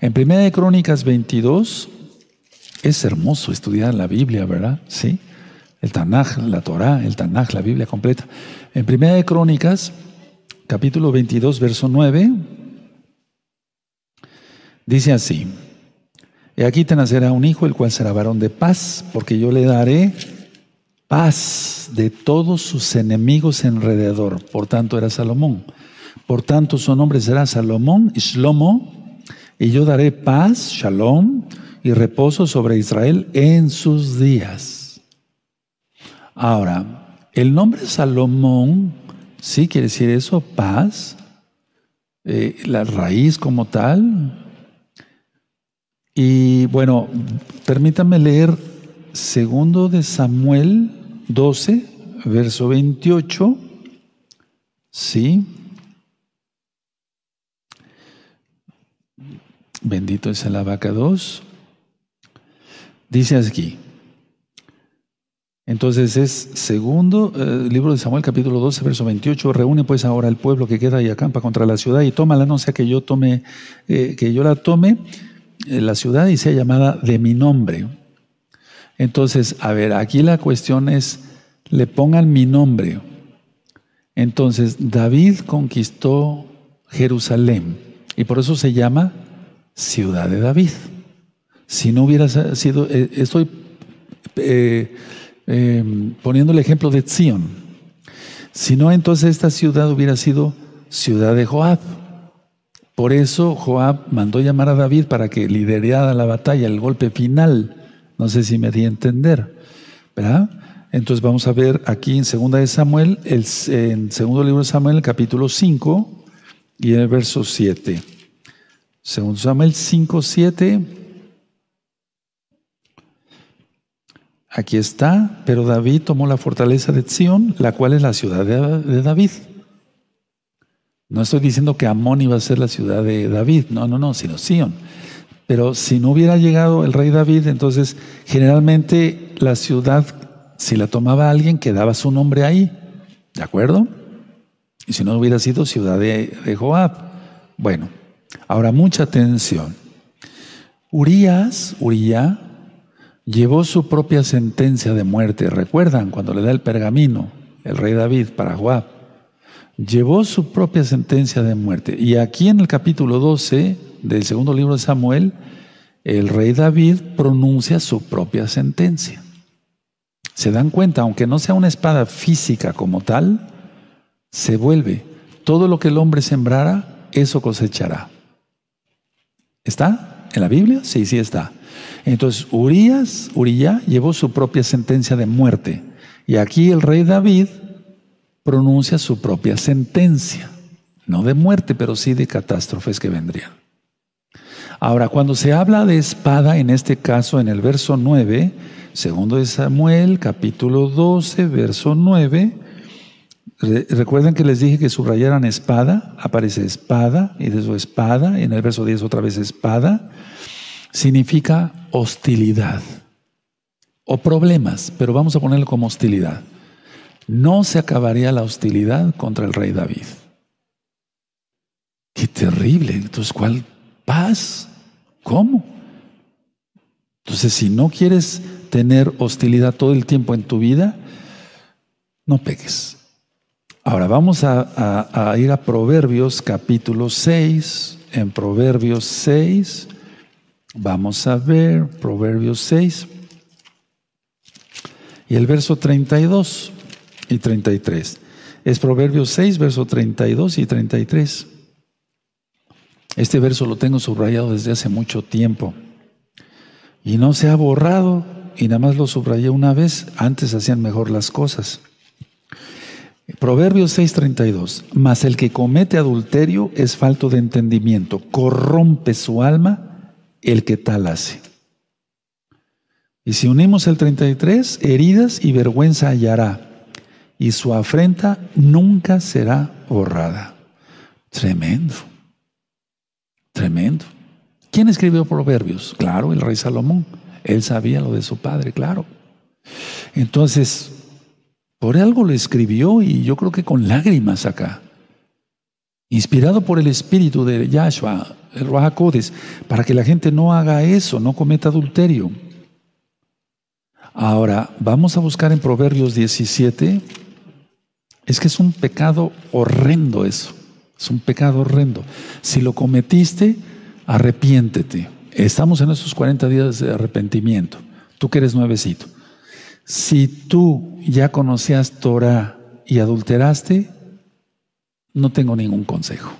En Primera de Crónicas 22, es hermoso estudiar la Biblia, ¿verdad? Sí. El Tanaj, la Torah, el Tanaj, la Biblia completa. En Primera de Crónicas, capítulo 22, verso 9, dice así. Y aquí te nacerá un hijo, el cual será varón de paz, porque yo le daré paz de todos sus enemigos alrededor. Por tanto, era Salomón. Por tanto, su nombre será Salomón, Shlomo, y yo daré paz, shalom, y reposo sobre Israel en sus días. Ahora, el nombre Salomón, sí quiere decir eso, paz, eh, la raíz como tal. Y bueno, permítanme leer segundo de Samuel 12, verso 28. Sí. Bendito es el 2. Dice aquí. Entonces es segundo eh, libro de Samuel capítulo 12 verso 28. Reúne pues ahora el pueblo que queda y acampa contra la ciudad y tómala, no sea que yo tome, eh, que yo la tome, eh, la ciudad y sea llamada de mi nombre. Entonces, a ver, aquí la cuestión es, le pongan mi nombre. Entonces, David conquistó Jerusalén y por eso se llama ciudad de David. Si no hubiera sido, estoy eh, poniendo el ejemplo de Zion. Si no, entonces esta ciudad hubiera sido ciudad de Joab. Por eso Joab mandó llamar a David para que liderara la batalla, el golpe final. No sé si me di a entender. ¿Verdad? Entonces vamos a ver aquí en segunda de Samuel, el, en segundo libro de Samuel, el capítulo 5 y el verso 7. Segundo Samuel 5, 7. Aquí está, pero David tomó la fortaleza de Sión, la cual es la ciudad de, David. No estoy diciendo que Amón iba a ser la ciudad de David, no, no, no, sino Sión. Pero si no hubiera llegado el rey David, entonces generalmente la ciudad, si la tomaba alguien, quedaba su nombre ahí, ¿de acuerdo? Y si no hubiera sido ciudad de, de Joab. Bueno, Ahora, mucha atención. Urias, Uría, llevó su propia sentencia de muerte. ¿Recuerdan cuando le da el pergamino el rey David para Joab? Llevó su propia sentencia de muerte. Y aquí en el capítulo 12 del segundo libro de Samuel, el rey David pronuncia su propia sentencia. Se dan cuenta, aunque no sea una espada física como tal, se vuelve. Todo lo que el hombre sembrara, eso cosechará. ¿Está en la Biblia? Sí, sí está. Entonces, Urias, Uriah llevó su propia sentencia de muerte. Y aquí el rey David pronuncia su propia sentencia. No de muerte, pero sí de catástrofes que vendrían. Ahora, cuando se habla de espada, en este caso en el verso 9, segundo de Samuel, capítulo 12, verso 9, Recuerden que les dije que subrayaran espada, aparece espada y de su espada, y en el verso 10 otra vez espada, significa hostilidad o problemas, pero vamos a ponerlo como hostilidad. No se acabaría la hostilidad contra el rey David. Qué terrible. Entonces, ¿cuál paz? ¿Cómo? Entonces, si no quieres tener hostilidad todo el tiempo en tu vida, no peques. Ahora vamos a, ir a Proverbios capítulo 6. En Proverbios 6, vamos a ver Proverbios 6 y el verso 32 y 33. Es Proverbios 6, verso 32 y 33. Este verso lo tengo subrayado desde hace mucho tiempo y no se ha borrado y nada más lo subrayé una vez, antes hacían mejor las cosas. Proverbios 6:32, mas el que comete adulterio es falto de entendimiento, corrompe su alma el que tal hace. Y si unimos el 33, heridas y vergüenza hallará, y su afrenta nunca será borrada. Tremendo, tremendo. ¿Quién escribió Proverbios? Claro, el rey Salomón. Él sabía lo de su padre, claro. Entonces, por algo lo escribió y yo creo que con lágrimas acá. Inspirado por el espíritu de Yahshua, el Rahakodes, para que la gente no haga eso, no cometa adulterio. Ahora, vamos a buscar en Proverbios 17. Es que es un pecado horrendo eso. Es un pecado horrendo. Si lo cometiste, arrepiéntete. Estamos en esos 40 días de arrepentimiento. Tú que eres nuevecito. Si tú ya conocías Torah y adulteraste, no tengo ningún consejo.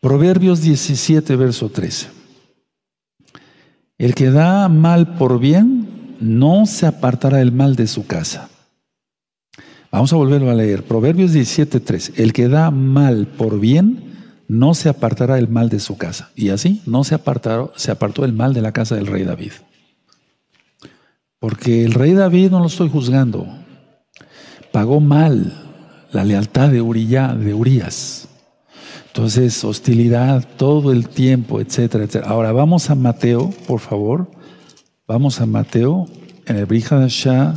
Proverbios 17, verso 13. El que da mal por bien no se apartará del mal de su casa. Vamos a volverlo a leer. Proverbios 17, 13. El que da mal por bien no se apartará el mal de su casa. Y así no se apartó, se apartó el mal de la casa del rey David. Porque el rey David no lo estoy juzgando. Pagó mal la lealtad de de Urias. Entonces, hostilidad todo el tiempo, etcétera, etcétera. Ahora vamos a Mateo, por favor. Vamos a Mateo, en el Shah.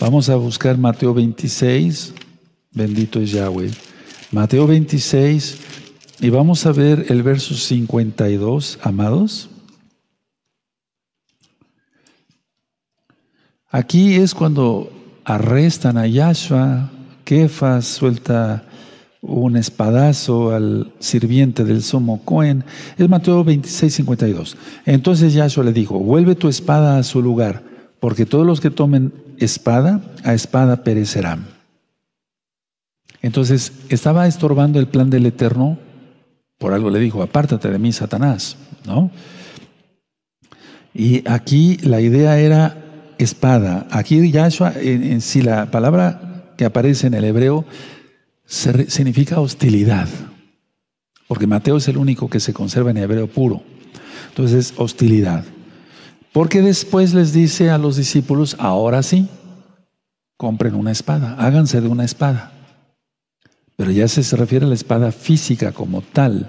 Vamos a buscar Mateo 26. Bendito es Yahweh. Mateo 26, y vamos a ver el verso 52, amados. Aquí es cuando arrestan a Yahshua, Kefas suelta un espadazo al sirviente del sumo Cohen. Es Mateo 26, 52. Entonces Yahshua le dijo, vuelve tu espada a su lugar, porque todos los que tomen espada, a espada perecerán. Entonces, estaba estorbando el plan del Eterno por algo le dijo, apártate de mí, Satanás, ¿no? Y aquí la idea era espada. Aquí Yahshua, en, sí, la palabra que aparece en el hebreo significa hostilidad. Porque Mateo es el único que se conserva en hebreo puro. Entonces, hostilidad. Porque después les dice a los discípulos, ahora sí, compren una espada, háganse de una espada. Pero ya se, refiere a la espada física como tal.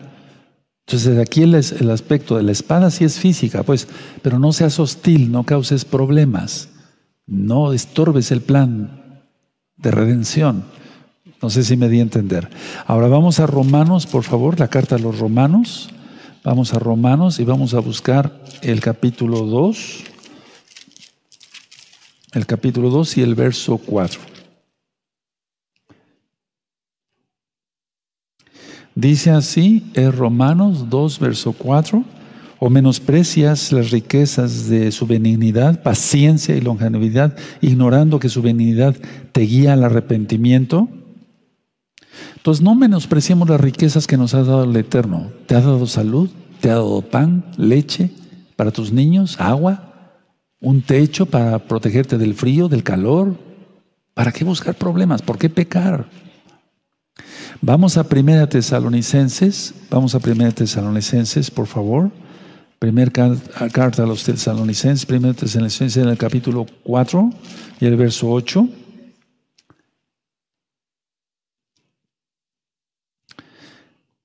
Entonces aquí el, el aspecto de la espada sí es física, pues, pero no seas hostil, no causes problemas, no estorbes el plan de redención. No sé si me di a entender. Ahora vamos a Romanos, por favor, la carta a los Romanos. Vamos a Romanos y vamos a buscar el capítulo 2, el capítulo 2 y el verso 4. Dice así, es Romanos 2, verso 4, o menosprecias las riquezas de su benignidad, paciencia y longevidad, ignorando que su benignidad te guía al arrepentimiento. Entonces no menospreciemos las riquezas que nos ha dado el Eterno. Te ha dado salud, te ha dado pan, leche para tus niños, agua, un techo para protegerte del frío, del calor. ¿Para qué buscar problemas? ¿Por qué pecar? Vamos a Primera Tesalonicenses, vamos a Primera Tesalonicenses, por favor. Primera carta a los Tesalonicenses, Primera Tesalonicenses en el capítulo 4 y el verso 8.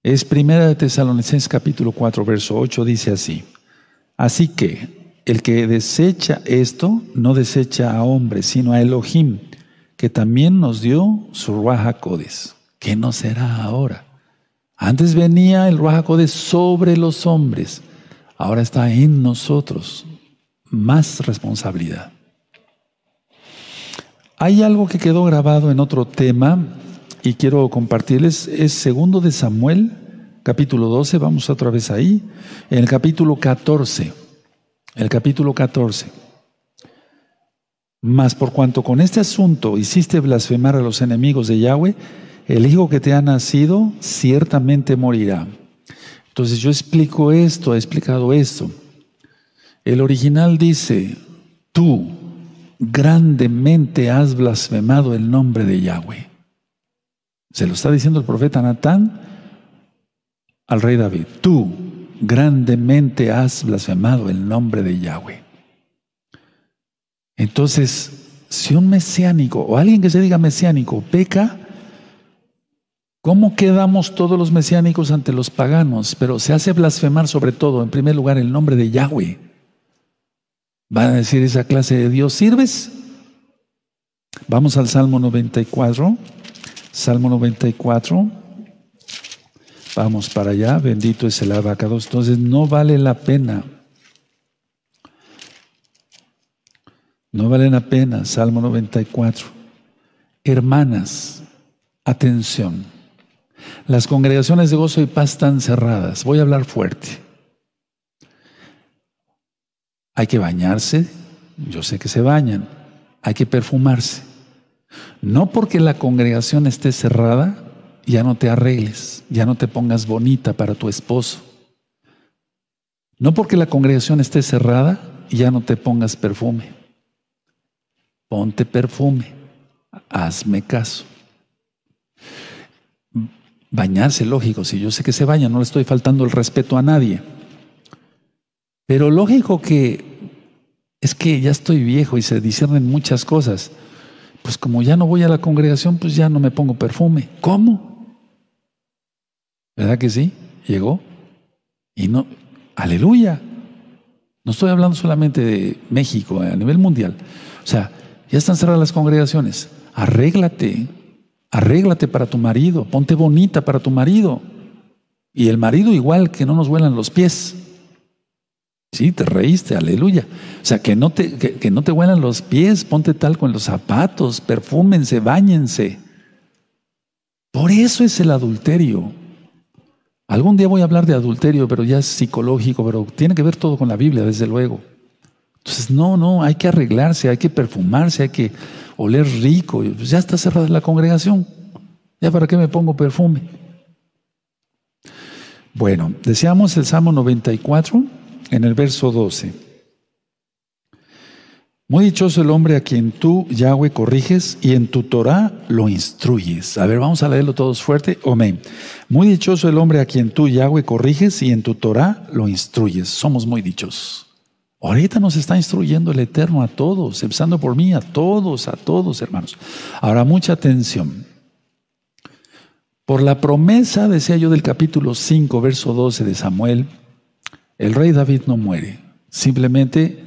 Es Primera de Tesalonicenses capítulo 4, verso 8, dice así. Así que el que desecha esto, no desecha a hombres, sino a Elohim, que también nos dio su Ruach Codes. ¿Qué no será ahora? Antes venía el de sobre los hombres, ahora está en nosotros más responsabilidad. Hay algo que quedó grabado en otro tema y quiero compartirles, es segundo de Samuel, capítulo 12, vamos otra vez ahí, en el capítulo 14, el capítulo 14. Mas por cuanto con este asunto hiciste blasfemar a los enemigos de Yahweh, el hijo que te ha nacido ciertamente morirá. Entonces yo explico esto, he explicado esto. El original dice, tú grandemente has blasfemado el nombre de Yahweh. Se lo está diciendo el profeta Natán al rey David. Tú grandemente has blasfemado el nombre de Yahweh. Entonces, si un mesiánico o alguien que se diga mesiánico peca, ¿cómo quedamos todos los mesiánicos ante los paganos? Pero se hace blasfemar sobre todo, en primer lugar, el nombre de Yahweh. ¿Van a decir esa clase de Dios sirves? Vamos al Salmo 94. Salmo 94. Vamos para allá, bendito es el abacados. Entonces no vale la pena. No vale la pena, Salmo 94. Hermanas, atención. Las congregaciones de gozo y paz están cerradas. Voy a hablar fuerte. Hay que bañarse, yo sé que se bañan, hay que perfumarse. No porque la congregación esté cerrada, ya no te arregles, ya no te pongas bonita para tu esposo. No porque la congregación esté cerrada, ya no te pongas perfume. Ponte perfume, hazme caso. Bañarse, lógico, si yo sé que se baña, no le estoy faltando el respeto a nadie. Pero lógico que es que ya estoy viejo y se disciernen muchas cosas. Pues como ya no voy a la congregación, pues ya no me pongo perfume. ¿Cómo? ¿Verdad que sí? Llegó. Y no, aleluya. No estoy hablando solamente de México, a nivel mundial. O sea, ya están cerradas las congregaciones. Arréglate. Arréglate para tu marido. Ponte bonita para tu marido. Y el marido igual que no nos vuelan los pies. Sí, te reíste, aleluya. O sea, que no te, que, no te huelan los pies, ponte tal con los zapatos, perfúmense, bañense. Por eso es el adulterio. Algún día voy a hablar de adulterio, pero ya es psicológico, pero tiene que ver todo con la Biblia, desde luego. Entonces, no, no, hay que arreglarse, hay que perfumarse, hay que oler rico. Ya está cerrada la congregación. ¿Ya para qué me pongo perfume? Bueno, deseamos el Salmo 94 en el verso 12. Muy dichoso el hombre a quien tú, Yahweh, corriges y en tu Torah lo instruyes. A ver, vamos a leerlo todos fuerte. Amén. Muy dichoso el hombre a quien tú, Yahweh, corriges y en tu Torah lo instruyes. Somos muy dichosos. Ahorita nos está instruyendo el Eterno a todos, empezando por mí, a todos, a todos, hermanos. Ahora, mucha atención. Por la promesa, decía yo, del capítulo 5, verso 12 de Samuel, el rey David no muere, simplemente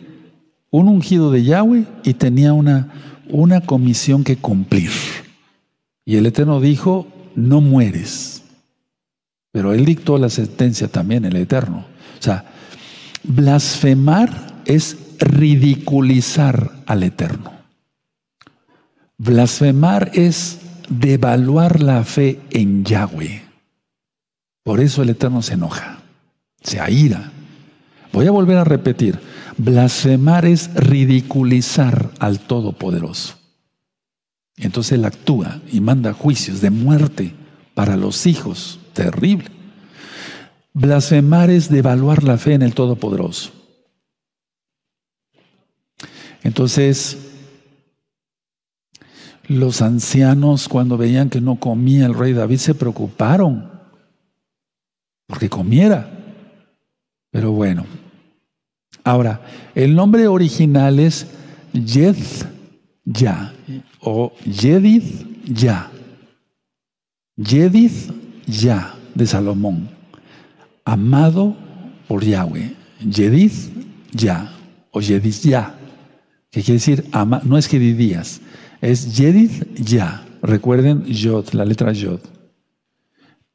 un ungido de Yahweh y tenía una, una comisión que cumplir. Y el Eterno dijo, no mueres. Pero él dictó la sentencia también, el Eterno. O sea, blasfemar es ridiculizar al Eterno. Blasfemar es devaluar la fe en Yahweh. Por eso el Eterno se enoja, se aira. Voy a volver a repetir, blasfemar es ridiculizar al Todopoderoso. Entonces él actúa y manda juicios de muerte para los hijos. Terrible. Blasfemar es devaluar la fe en el Todopoderoso. Entonces, los ancianos cuando veían que no comía el rey David se preocuparon porque comiera. Pero bueno. Ahora, el nombre original es Yed Ya o Yedith Ya. Yedith Ya de Salomón. Amado por Yahweh. Yedith Ya o Yedith Ya. Que quiere decir, ama, no es que es Yedith Ya. Recuerden Yod, la letra Yod.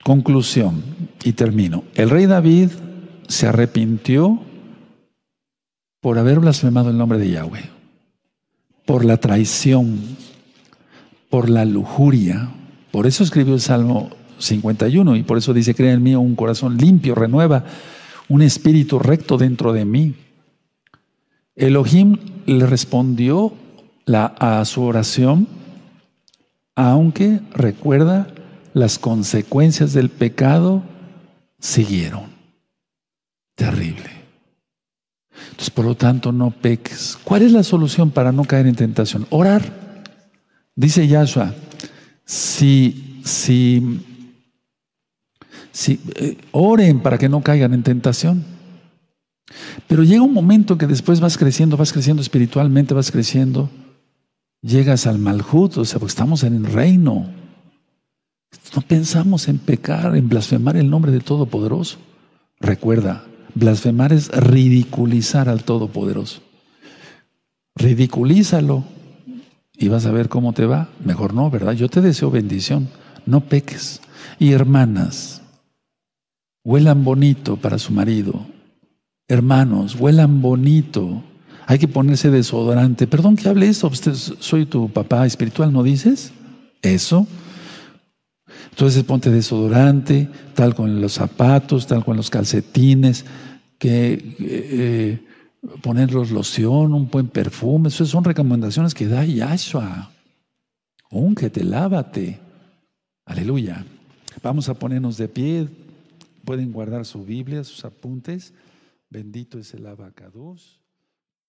Conclusión, y termino. El rey David se arrepintió por haber blasfemado el nombre de Yahweh, por la traición, por la lujuria. Por eso escribió el Salmo 51 y por eso dice, crea en mí un corazón limpio, renueva un espíritu recto dentro de mí. Elohim le respondió a su oración, aunque recuerda las consecuencias del pecado siguieron. Terrible. Entonces, por lo tanto, no peques. ¿Cuál es la solución para no caer en tentación? Orar. Dice Yahshua, si, si, si eh, oren para que no caigan en tentación. Pero llega un momento que después vas creciendo, vas creciendo espiritualmente, vas creciendo, llegas al malhut, o sea, porque estamos en el reino. No pensamos en pecar, en blasfemar el nombre del Todopoderoso. Recuerda, blasfemar es ridiculizar al Todopoderoso. Ridiculízalo y vas a ver cómo te va. Mejor no, ¿verdad? Yo te deseo bendición. No peques. Y hermanas, huelan bonito para su marido. Hermanos, huelan bonito. Hay que ponerse desodorante. Perdón que hable eso. soy tu papá espiritual, ¿no dices? Eso. Entonces ponte desodorante, tal con los zapatos, tal con los calcetines, que eh, ponerlos loción, un buen perfume. Esas son recomendaciones que da Yahshua. te lávate. Aleluya. Vamos a ponernos de pie. Pueden guardar su Biblia, sus apuntes. Bendito es el abacados.